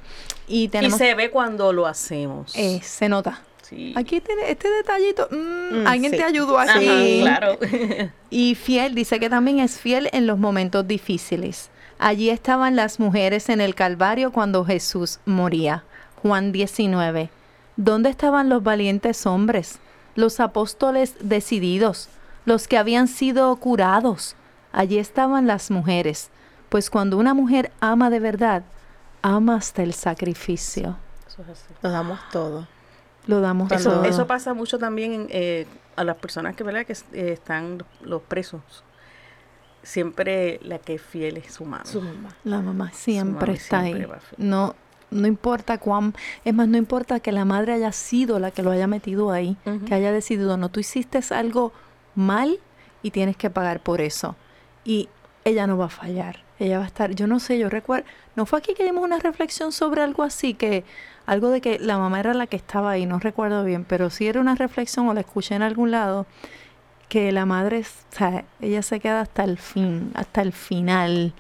Y Y tenemos... se ve cuando lo hacemos. eh, se nota. Sí. Aquí tiene este detallito. mm, Mm, alguien sí. te ayudó Ajá, aquí. claro. Y fiel, dice que también es fiel en los momentos difíciles. Allí estaban las mujeres en el Calvario cuando Jesús moría. Juan 19. ¿Dónde estaban los valientes hombres? Los apóstoles decididos, los que habían sido curados. Allí estaban las mujeres. Pues cuando una mujer ama de verdad, ama hasta el sacrificio. Eso es así. Lo damos todo. Lo damos Eso, todo. eso pasa mucho también en, eh, a las personas que, ¿verdad? que eh, están los presos. Siempre la que es fiel es su mamá. Su mamá. La mamá siempre está siempre ahí. va a fe- No, no importa cuán, es más, no importa que la madre haya sido la que lo haya metido ahí, que haya decidido, no, tú hiciste algo mal y tienes que pagar por eso. Y ella no va a fallar. Ella va a estar, yo no sé, yo recuerdo, no fue aquí que dimos una reflexión sobre algo así, que algo de que la mamá era la que estaba ahí, no recuerdo bien, pero sí era una reflexión o la escuché en algún lado, que la madre, es- o sea, ella se queda hasta el fin, hasta el final.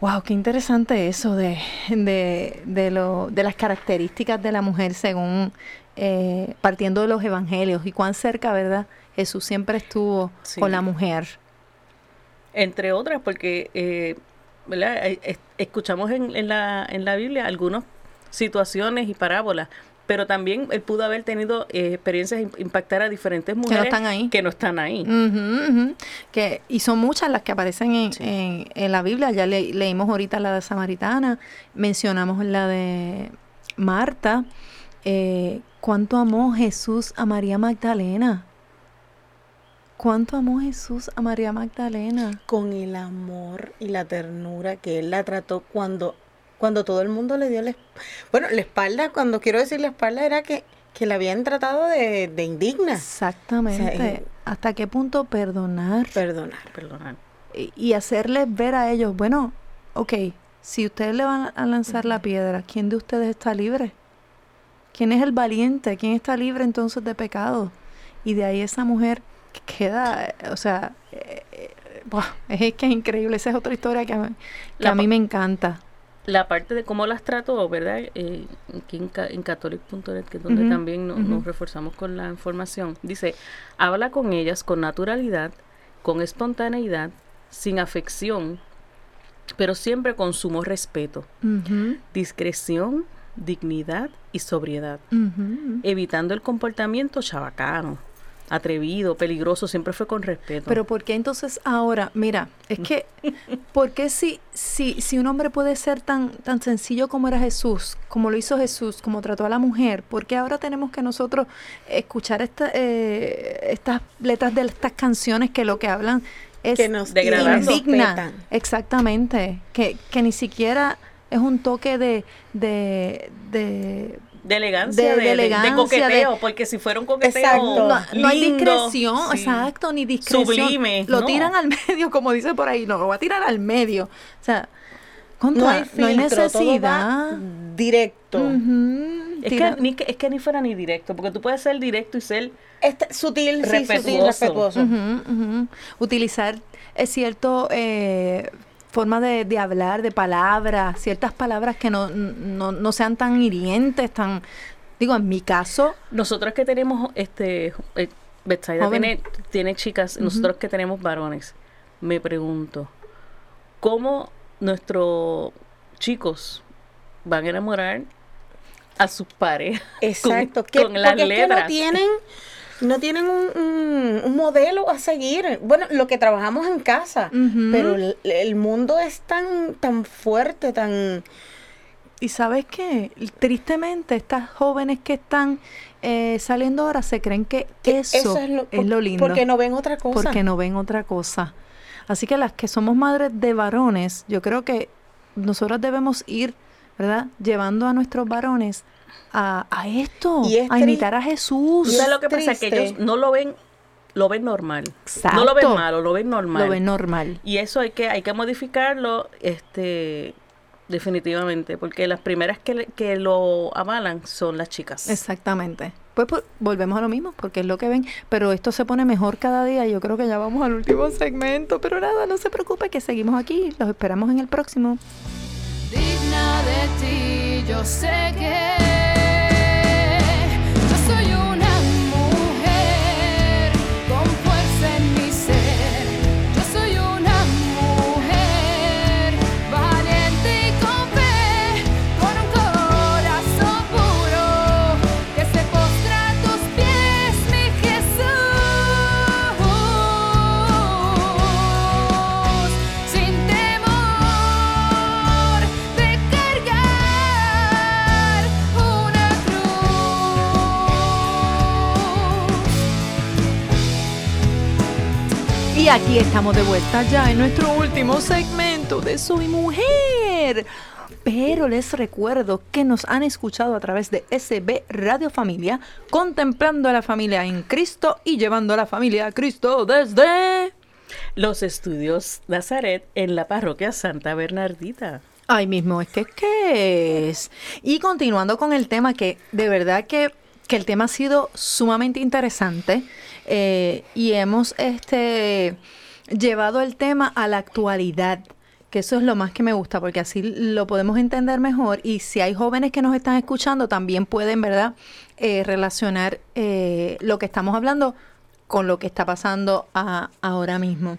Wow, qué interesante eso de, de, de, lo, de las características de la mujer según eh, partiendo de los evangelios y cuán cerca, ¿verdad? Jesús siempre estuvo Sí. con la mujer. Entre otras, porque eh, ¿verdad? Eh, es- escuchamos en, en la, en la Biblia algunas situaciones y parábolas, pero también él pudo haber tenido eh, experiencias im- impactar a diferentes mujeres están ahí. que no están ahí. Que, y son muchas las que aparecen en, en- en la Biblia. Ya le- leímos ahorita la de Samaritana, mencionamos la de Marta. Eh, ¿Cuánto amó Jesús a María Magdalena? ¿Cuánto amó Jesús a María Magdalena? Con el amor y la ternura que él la trató cuando, cuando todo el mundo le dio la espalda. Bueno, la espalda, cuando quiero decir la espalda, era que, que la habían tratado de, de indigna. Exactamente. O sea, ¿Hasta qué punto perdonar? Perdonar. Perdonar. y, y hacerles ver a ellos, bueno, ok, si ustedes le van a lanzar la piedra, ¿quién de ustedes está libre? ¿Quién es el valiente? ¿Quién está libre entonces de pecado? Y de ahí esa mujer que queda, o sea, eh, eh, es que es increíble, esa es otra historia que a mí, que La a mí me encanta. La parte de cómo las trató, ¿verdad? Eh, aquí en, en catholic.net, que es donde también no- nos reforzamos con la información, dice, habla con ellas con naturalidad, con espontaneidad, sin afección, pero siempre con sumo respeto, discreción, dignidad y sobriedad, evitando el comportamiento chabacano, atrevido, peligroso, siempre fue con respeto. Pero ¿por qué entonces ahora? Mira, es que, ¿por qué si, si, si un hombre puede ser tan, tan sencillo como era Jesús, como lo hizo Jesús, como trató a la mujer, ¿por qué ahora tenemos que nosotros escuchar esta, eh, estas letras de estas canciones que lo que hablan es Que nos indigna? Exactamente, que, que ni siquiera es un toque de, de, de de elegancia, de- coqueteo, de- porque si fuera un coqueteo Exacto. no, no hay discreción, sí. exacto, ni discreción. Sublime, Lo no. tiran al medio, como dice por ahí, no, lo va a tirar al medio. O sea, contra, No hay filtro, necesidad. va directo. Es que, ni es que ni fuera ni directo, porque tú puedes ser directo y ser Este, sutil, sí, sutil, Respetuoso. respetuoso. Utilizar es cierto eh, forma de, de hablar, de palabras, ciertas palabras que no, no, no sean tan hirientes, tan digo, en mi caso, nosotros que tenemos este eh, tiene, tiene chicas, nosotros que tenemos varones, me pregunto, ¿cómo nuestros chicos van a enamorar a sus parejas? Exacto. Con, que, con las porque es que letras. no tienen, no tienen un, un- un modelo a seguir. Bueno, lo que trabajamos en casa, pero el, el mundo es tan, tan fuerte, tan... Y sabes qué, tristemente estas jóvenes que están eh, saliendo ahora se creen que que eso, es, lo, por- lindo. Porque no ven otra cosa. porque no ven otra cosa. Así que las que somos madres de varones, yo creo que nosotros debemos ir, ¿verdad? Llevando a nuestros varones a, a esto, Y es a imitar a Jesús. ¿Tú Y sabes es lo que pasa? Que ellos no lo ven lo ven normal. No lo ven malo, lo ven normal. Lo ven normal. Y eso hay que, hay que modificarlo, este, definitivamente, porque las primeras que, que lo avalan son las chicas. Exactamente. Pues, pues, volvemos a lo mismo, porque es lo que ven, pero esto se pone mejor cada día. Yo creo que ya vamos al último segmento, pero nada, no se preocupe que seguimos aquí. Los esperamos en el próximo. digna de ti, yo sé que Y aquí estamos de vuelta ya en nuestro último segmento de Soy Mujer. Pero les recuerdo que nos han escuchado a través de SB Radio Familia, contemplando a la familia en Cristo y llevando a la familia a Cristo desde... Los estudios Nazaret en la parroquia Santa Bernardita. Ay mismo, es que ¿qué es? Y continuando con el tema, que de verdad que, que el tema ha sido sumamente interesante eh, y hemos este, llevado el tema a la actualidad, que eso es lo más que me gusta, porque así lo podemos entender mejor y si hay jóvenes que nos están escuchando, también pueden, ¿verdad?, eh, relacionar eh, lo que estamos hablando con lo que está pasando a- ahora mismo.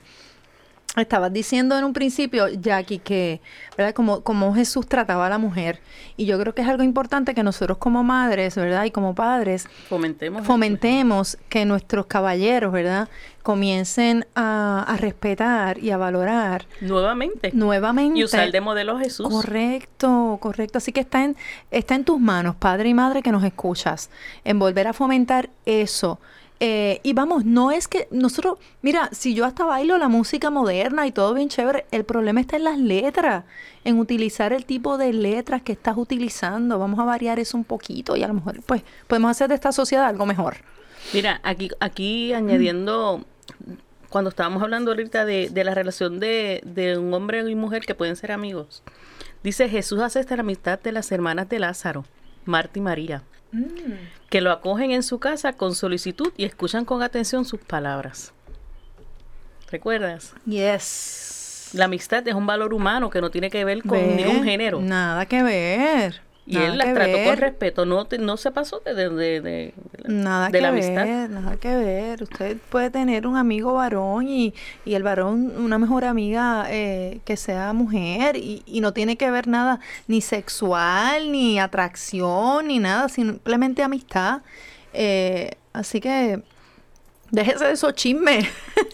Estabas diciendo en un principio, Jackie, que, ¿verdad? Como, como Jesús trataba a la mujer. Y yo creo que es algo importante que nosotros como madres, ¿verdad? Y como padres, Fomentemos. fomentemos que nuestros caballeros, ¿verdad? Comiencen a, a respetar y a valorar Nuevamente. nuevamente. Y usar de modelo Jesús. Correcto, correcto. Así que está en, está en tus manos, padre y madre que nos escuchas, en volver a fomentar eso. Eh, y vamos, no es que nosotros, mira, si yo hasta bailo la música moderna y todo bien chévere, el problema está en las letras, en utilizar el tipo de letras que estás utilizando. Vamos a variar eso un poquito y a lo mejor, pues, podemos hacer de esta sociedad algo mejor. Mira, aquí, aquí añadiendo, cuando estábamos hablando ahorita de, de la relación de, de un hombre y mujer que pueden ser amigos, dice Jesús acepta la amistad de las hermanas de Lázaro, Marta y María, que lo acogen en su casa con solicitud y escuchan con atención sus palabras. ¿Recuerdas? Yes. La amistad es un valor humano que no tiene que ver con ningún género. Nada que ver. Y nada él las trató con ver. respeto, no, te- no se pasó de, de- de- de- Nada de que la ver, amistad. nada que ver. Usted puede tener un amigo varón y, y el varón una mejor amiga eh, que sea mujer y, y no tiene que ver nada ni sexual, ni atracción, ni nada, simplemente amistad. Eh, así que déjese de esos chismes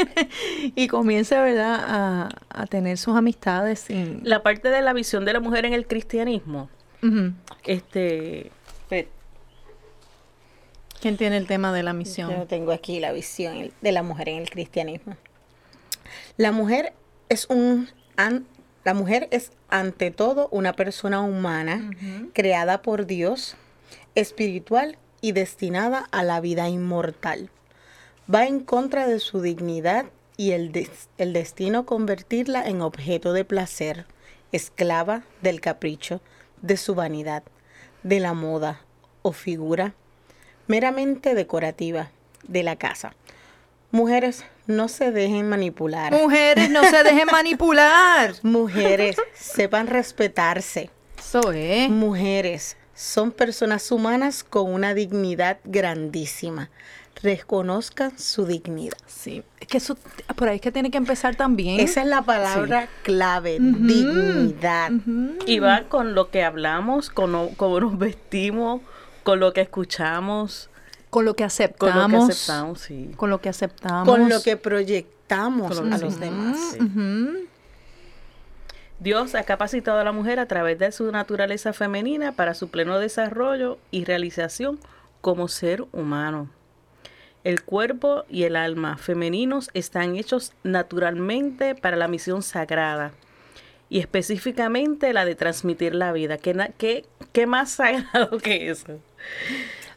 y comience, ¿verdad?, a, a tener sus amistades sin... La parte de la visión de la mujer en el cristianismo, Este, ¿Quién tiene el tema de la Yo misión. misión? tengo aquí la visión de la mujer en el cristianismo. La mujer es un an- la mujer es ante todo una persona humana creada por Dios, espiritual y destinada a la vida inmortal. Va en contra de su dignidad y el, des- el destino convertirla en objeto de placer, esclava del capricho, de su vanidad, de la moda o figura meramente decorativa de la casa. Mujeres, no se dejen manipular. Mujeres, no se dejen manipular. Mujeres, sepan respetarse. Eso es. Mujeres, son personas humanas con una dignidad grandísima. Reconozcan su dignidad. Sí, es que eso, por ahí es que tiene que empezar también. Esa es la palabra clave, dignidad. Y va con lo que hablamos, con lo- cómo nos vestimos, con lo que escuchamos, Con lo que con aceptamos. lo que aceptamos, sí. Con lo que aceptamos. Con lo que proyectamos Con a los demás. Sí. Dios ha capacitado a la mujer a través de su naturaleza femenina para su pleno desarrollo y realización como ser humano. El cuerpo y el alma femeninos están hechos naturalmente para la misión sagrada y específicamente la de transmitir la vida. ¿Qué, más sagrado que eso?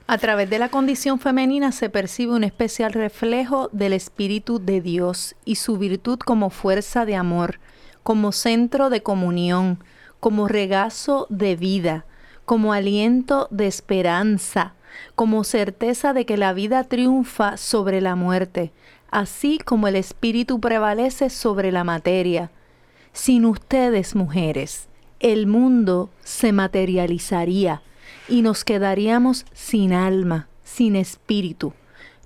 A través de la condición femenina se percibe un especial reflejo del Espíritu de Dios y su virtud como fuerza de amor, como centro de comunión, como regazo de vida, como aliento de esperanza, como certeza de que la vida triunfa sobre la muerte, así como el Espíritu prevalece sobre la materia. Sin ustedes, mujeres, el mundo se materializaría y nos quedaríamos sin alma, sin espíritu.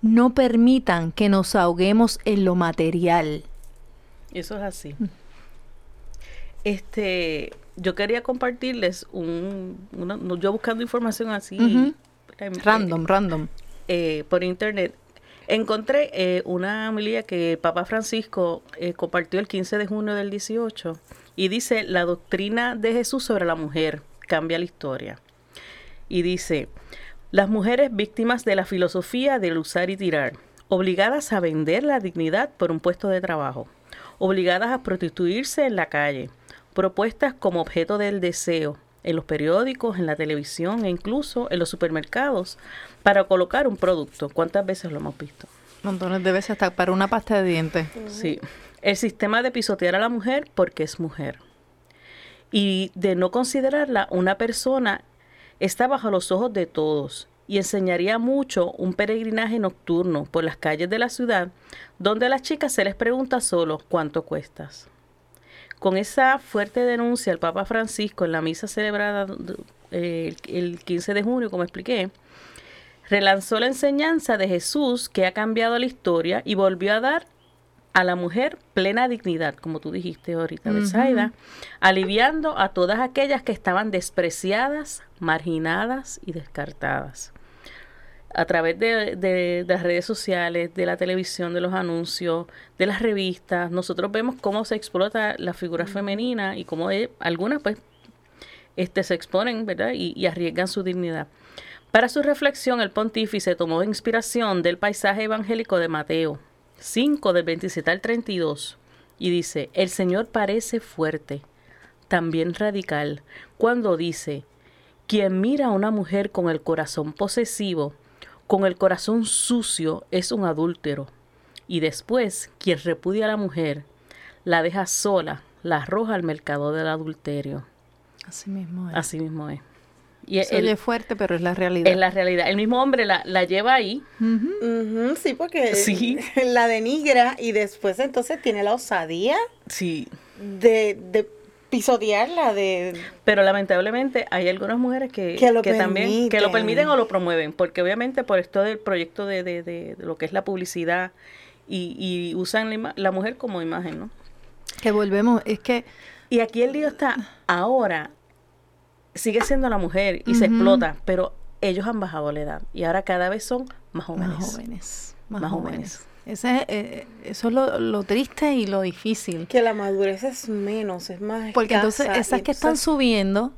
No permitan que nos ahoguemos en lo material. Eso es así. Este, yo quería compartirles un, una- yo buscando información así, Random, random. eh, por internet, encontré eh, una homilía que Papa Francisco eh, compartió el 15 de junio del 18 y dice, la doctrina de Jesús sobre la mujer cambia la historia. Y dice, las mujeres víctimas de la filosofía del usar y tirar, obligadas a vender la dignidad por un puesto de trabajo, obligadas a prostituirse en la calle, propuestas como objeto del deseo en los periódicos, en la televisión e incluso en los supermercados para colocar un producto. ¿Cuántas veces lo hemos visto? Montones de veces hasta para una pasta de dientes. Sí. El sistema de pisotear a la mujer porque es mujer. Y de no considerarla una persona está bajo los ojos de todos y enseñaría mucho un peregrinaje nocturno por las calles de la ciudad donde a las chicas se les pregunta solo cuánto cuestas. Con esa fuerte denuncia, el Papa Francisco en la misa celebrada eh, el 15 de junio, como expliqué, relanzó la enseñanza de Jesús que ha cambiado la historia y volvió a dar a la mujer plena dignidad, como tú dijiste ahorita. Betsaida, aliviando a todas aquellas que estaban despreciadas, marginadas y descartadas. A través de, de- de las redes sociales, de la televisión, de los anuncios, de las revistas, nosotros vemos cómo se explota la figura femenina y cómo eh, algunas pues este, se exponen ¿verdad? Y, y arriesgan su dignidad. Para su reflexión, el pontífice tomó inspiración del paisaje evangélico de Mateo 5, del 27 al 32, y dice, el Señor parece fuerte, también radical, cuando dice, quien mira a una mujer con el corazón posesivo, con el corazón sucio, es un adúltero. Y después, quien repudia a la mujer, la deja sola, la arroja al mercado del adulterio. Así mismo es. Así mismo es. Y oye fuerte, pero es la realidad. es la realidad. El mismo hombre la, la lleva ahí. Sí, porque Sí. la denigra y después entonces tiene la osadía Sí. de, de pisotearla, de... Pero lamentablemente hay algunas mujeres que, Que lo también que lo permiten. o lo promueven, porque obviamente por esto del proyecto de, de, de- de lo que es la publicidad y, y usan la, ima- la mujer como imagen, ¿no? Que volvemos, es que Y aquí el lío está ahora, sigue siendo la mujer y se explota, pero ellos han bajado la edad y ahora cada vez son más jóvenes. más jóvenes. Más, Más jóvenes. jóvenes. Ese es, eh, eso es lo, lo triste y lo difícil. Que la madurez es menos, es más Porque entonces esas que están subiendo,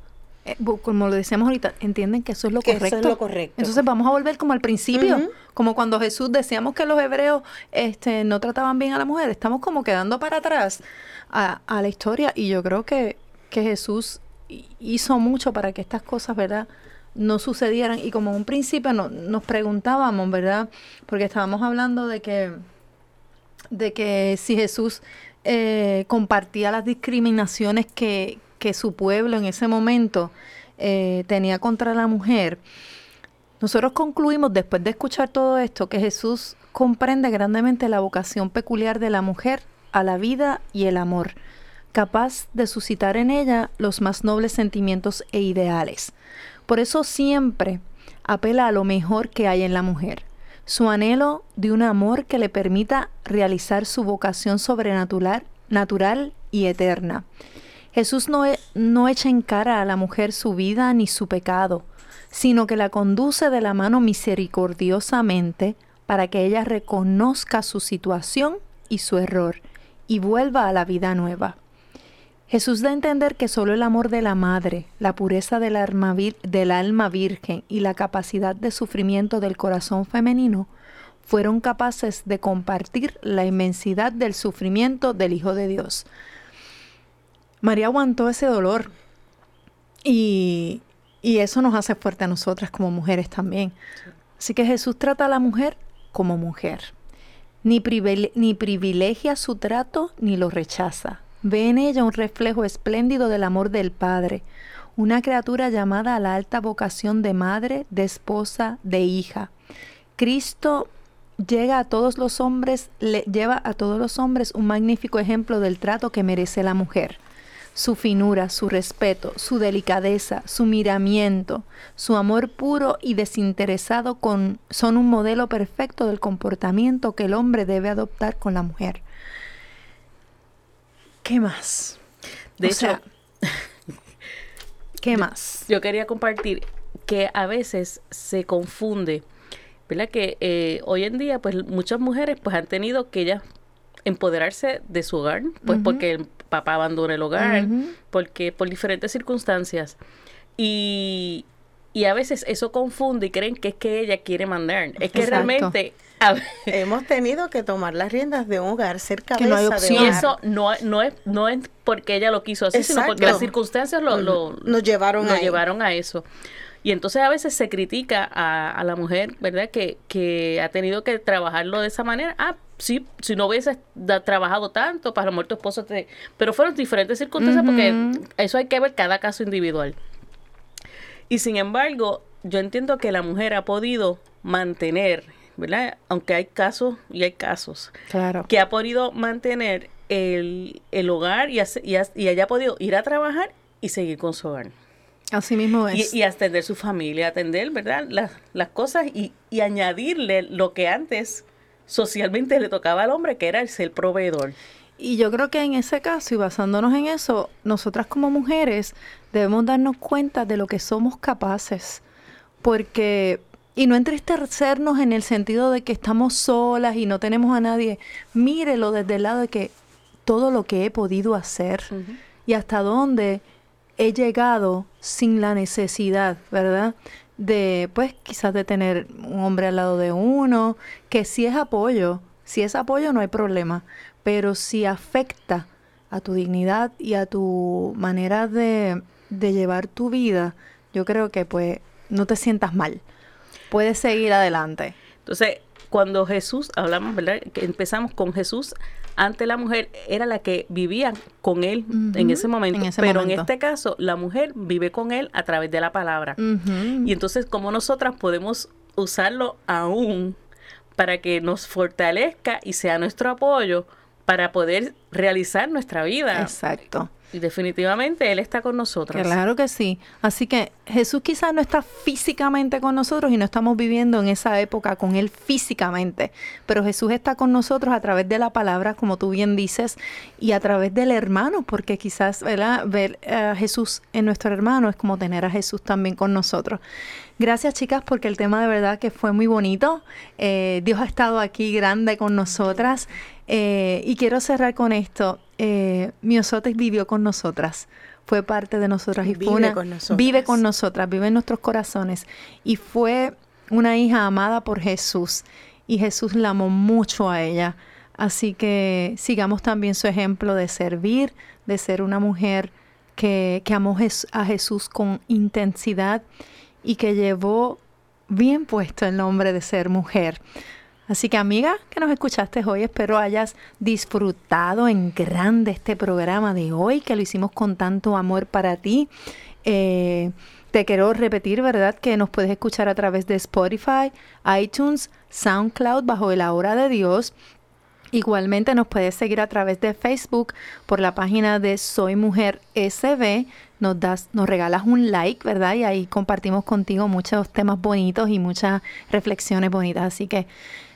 eh, como lo decíamos ahorita, entienden que eso es lo Que eso correcto. es lo correcto. Entonces vamos a volver como al principio, como cuando Jesús decíamos que los hebreos este, no trataban bien a la mujer. Estamos como quedando para atrás a, a la historia y yo creo que, que Jesús hi- hizo mucho para que estas cosas, ¿verdad? No sucedieran y como en un principio no- nos preguntábamos, ¿verdad? Porque estábamos hablando de que de que si Jesús eh, compartía las discriminaciones que, que su pueblo en ese momento eh, tenía contra la mujer, nosotros concluimos después de escuchar todo esto que Jesús comprende grandemente la vocación peculiar de la mujer a la vida y el amor, capaz de suscitar en ella los más nobles sentimientos e ideales. Por eso siempre apela a lo mejor que hay en la mujer, su anhelo de un amor que le permita realizar su vocación sobrenatural natural y eterna. Jesús no, e- no echa en cara a la mujer su vida ni su pecado, sino que la conduce de la mano misericordiosamente para que ella reconozca su situación y su error y vuelva a la vida nueva. Jesús da a entender que solo el amor de la madre, la pureza del alma, del alma virgen y la capacidad de sufrimiento del corazón femenino fueron capaces de compartir la inmensidad del sufrimiento del Hijo de Dios. María aguantó ese dolor y, Y eso nos hace fuerte a nosotras como mujeres también. Así que Jesús trata a la mujer como mujer. Ni privilegia su trato ni lo rechaza. Ve en ella un reflejo espléndido del amor del Padre, una criatura llamada a la alta vocación de madre, de esposa, de hija. Cristo llega a todos los hombres, le lleva a todos los hombres un magnífico ejemplo del trato que merece la mujer. Su finura, su respeto, su delicadeza, su miramiento, su amor puro y desinteresado son un modelo perfecto del comportamiento que el hombre debe adoptar con la mujer. ¿Qué más? De O hecho, sea, ¿Qué más? yo quería compartir que a veces se confunde, ¿verdad? Que eh, hoy en día, pues muchas mujeres pues han tenido que ellas empoderarse de su hogar, pues porque el papá abandona el hogar, porque por diferentes circunstancias. Y, y a veces eso confunde y creen que es que ella quiere mandar. Es que Exacto. realmente... Hemos tenido que tomar las riendas de un hogar, ser cabeza Que no hay de opción. y eso no, no, es, no es porque ella lo quiso así, sino porque las circunstancias lo, lo- Nos llevaron lo ahí. llevaron a eso. Y entonces a veces se critica a, a la mujer, ¿verdad? Que, que ha tenido que trabajarlo de esa manera. Ah, sí, si no hubieses da- trabajado tanto, para lo mejor tu esposo te... Pero fueron diferentes circunstancias porque eso hay que ver cada caso individual. Y sin embargo, yo entiendo que la mujer ha podido mantener, ¿verdad? Aunque hay casos y hay casos, Claro. que ha podido mantener el, el hogar y, hace- y, ha- y haya podido ir a trabajar y seguir con su hogar. Así mismo Y, es. y atender su familia, atender, ¿verdad? Las, las cosas y, y añadirle lo que antes socialmente le tocaba al hombre, que era el ser proveedor. Y yo creo que en ese caso, y basándonos en eso, nosotras como mujeres debemos darnos cuenta de lo que somos capaces. Porque, y no entristecernos en el sentido de que estamos solas y no tenemos a nadie. Mírelo desde el lado de que todo lo que he podido hacer y hasta dónde he llegado sin la necesidad, ¿verdad? De, pues, quizás de tener un hombre al lado de uno, que si es apoyo, si es apoyo no hay problema, pero si afecta a tu dignidad y a tu manera de, de llevar tu vida, yo creo que pues no te sientas mal. Puedes seguir adelante. Entonces, cuando Jesús, hablamos, ¿verdad? Que empezamos con Jesús ante la mujer, era la que vivía con él en ese momento. en ese Pero momento. en este caso, la mujer vive con él a través de la palabra. Y entonces, ¿cómo nosotras podemos usarlo aún para que nos fortalezca y sea nuestro apoyo para poder realizar nuestra vida? Exacto. Y definitivamente Él está con nosotras. Claro que sí. Así que Jesús quizás no está físicamente con nosotros y no estamos viviendo en esa época con Él físicamente, pero Jesús está con nosotros a través de la palabra, como tú bien dices, y a través del hermano, porque quizás ¿verdad? ver a Jesús en nuestro hermano es como tener a Jesús también con nosotros. Gracias chicas porque el tema de verdad que fue muy bonito. Eh, Dios ha estado aquí grande con nosotras. Eh, y quiero cerrar con esto. Eh, Miosotes vivió con nosotras. Fue parte de nosotras y Vive fue una, con nosotras. vive con nosotras, vive en nuestros corazones. Y fue una hija amada por Jesús. Y Jesús la amó mucho a ella. Así que sigamos también su ejemplo de servir, de ser una mujer que, que amó a Jesús con intensidad y que llevó bien puesto el nombre de ser mujer. Así que amiga que nos escuchaste hoy, espero hayas disfrutado en grande este programa de hoy, que lo hicimos con tanto amor para ti. Eh, te quiero repetir, ¿verdad? Que nos puedes escuchar a través de Spotify, iTunes, SoundCloud bajo el Hora de Dios. Igualmente nos puedes seguir a través de Facebook por la página de Soy Mujer SB. Nos das, nos regalas un like, ¿verdad? Y ahí compartimos contigo muchos temas bonitos y muchas reflexiones bonitas. Así que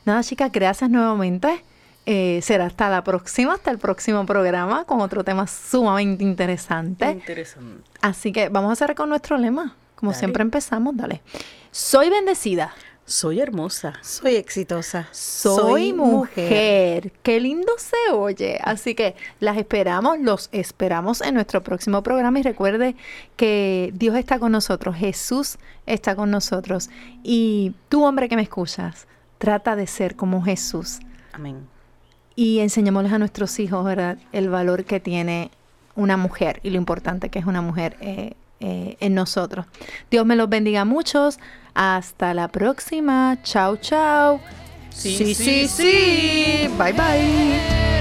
nada, chicas, gracias nuevamente. Eh, será hasta la próxima, hasta el próximo programa con otro tema sumamente interesante. Interesante. Así que vamos a cerrar con nuestro lema. Como Dale. siempre empezamos, dale. Soy bendecida. Soy hermosa. Soy exitosa. Soy, mujer. Qué lindo se oye. Así que las esperamos, los esperamos en nuestro próximo programa y recuerde que Dios está con nosotros, Jesús está con nosotros. Y tú, hombre que me escuchas, Trata de ser como Jesús. Amén. Y enseñémosles a nuestros hijos, ¿verdad?, el valor que tiene una mujer y lo importante que es una mujer eh, eh, en nosotros. Dios me los bendiga a muchos. Hasta la próxima. Chao, chao. Sí, sí, sí. Bye, bye.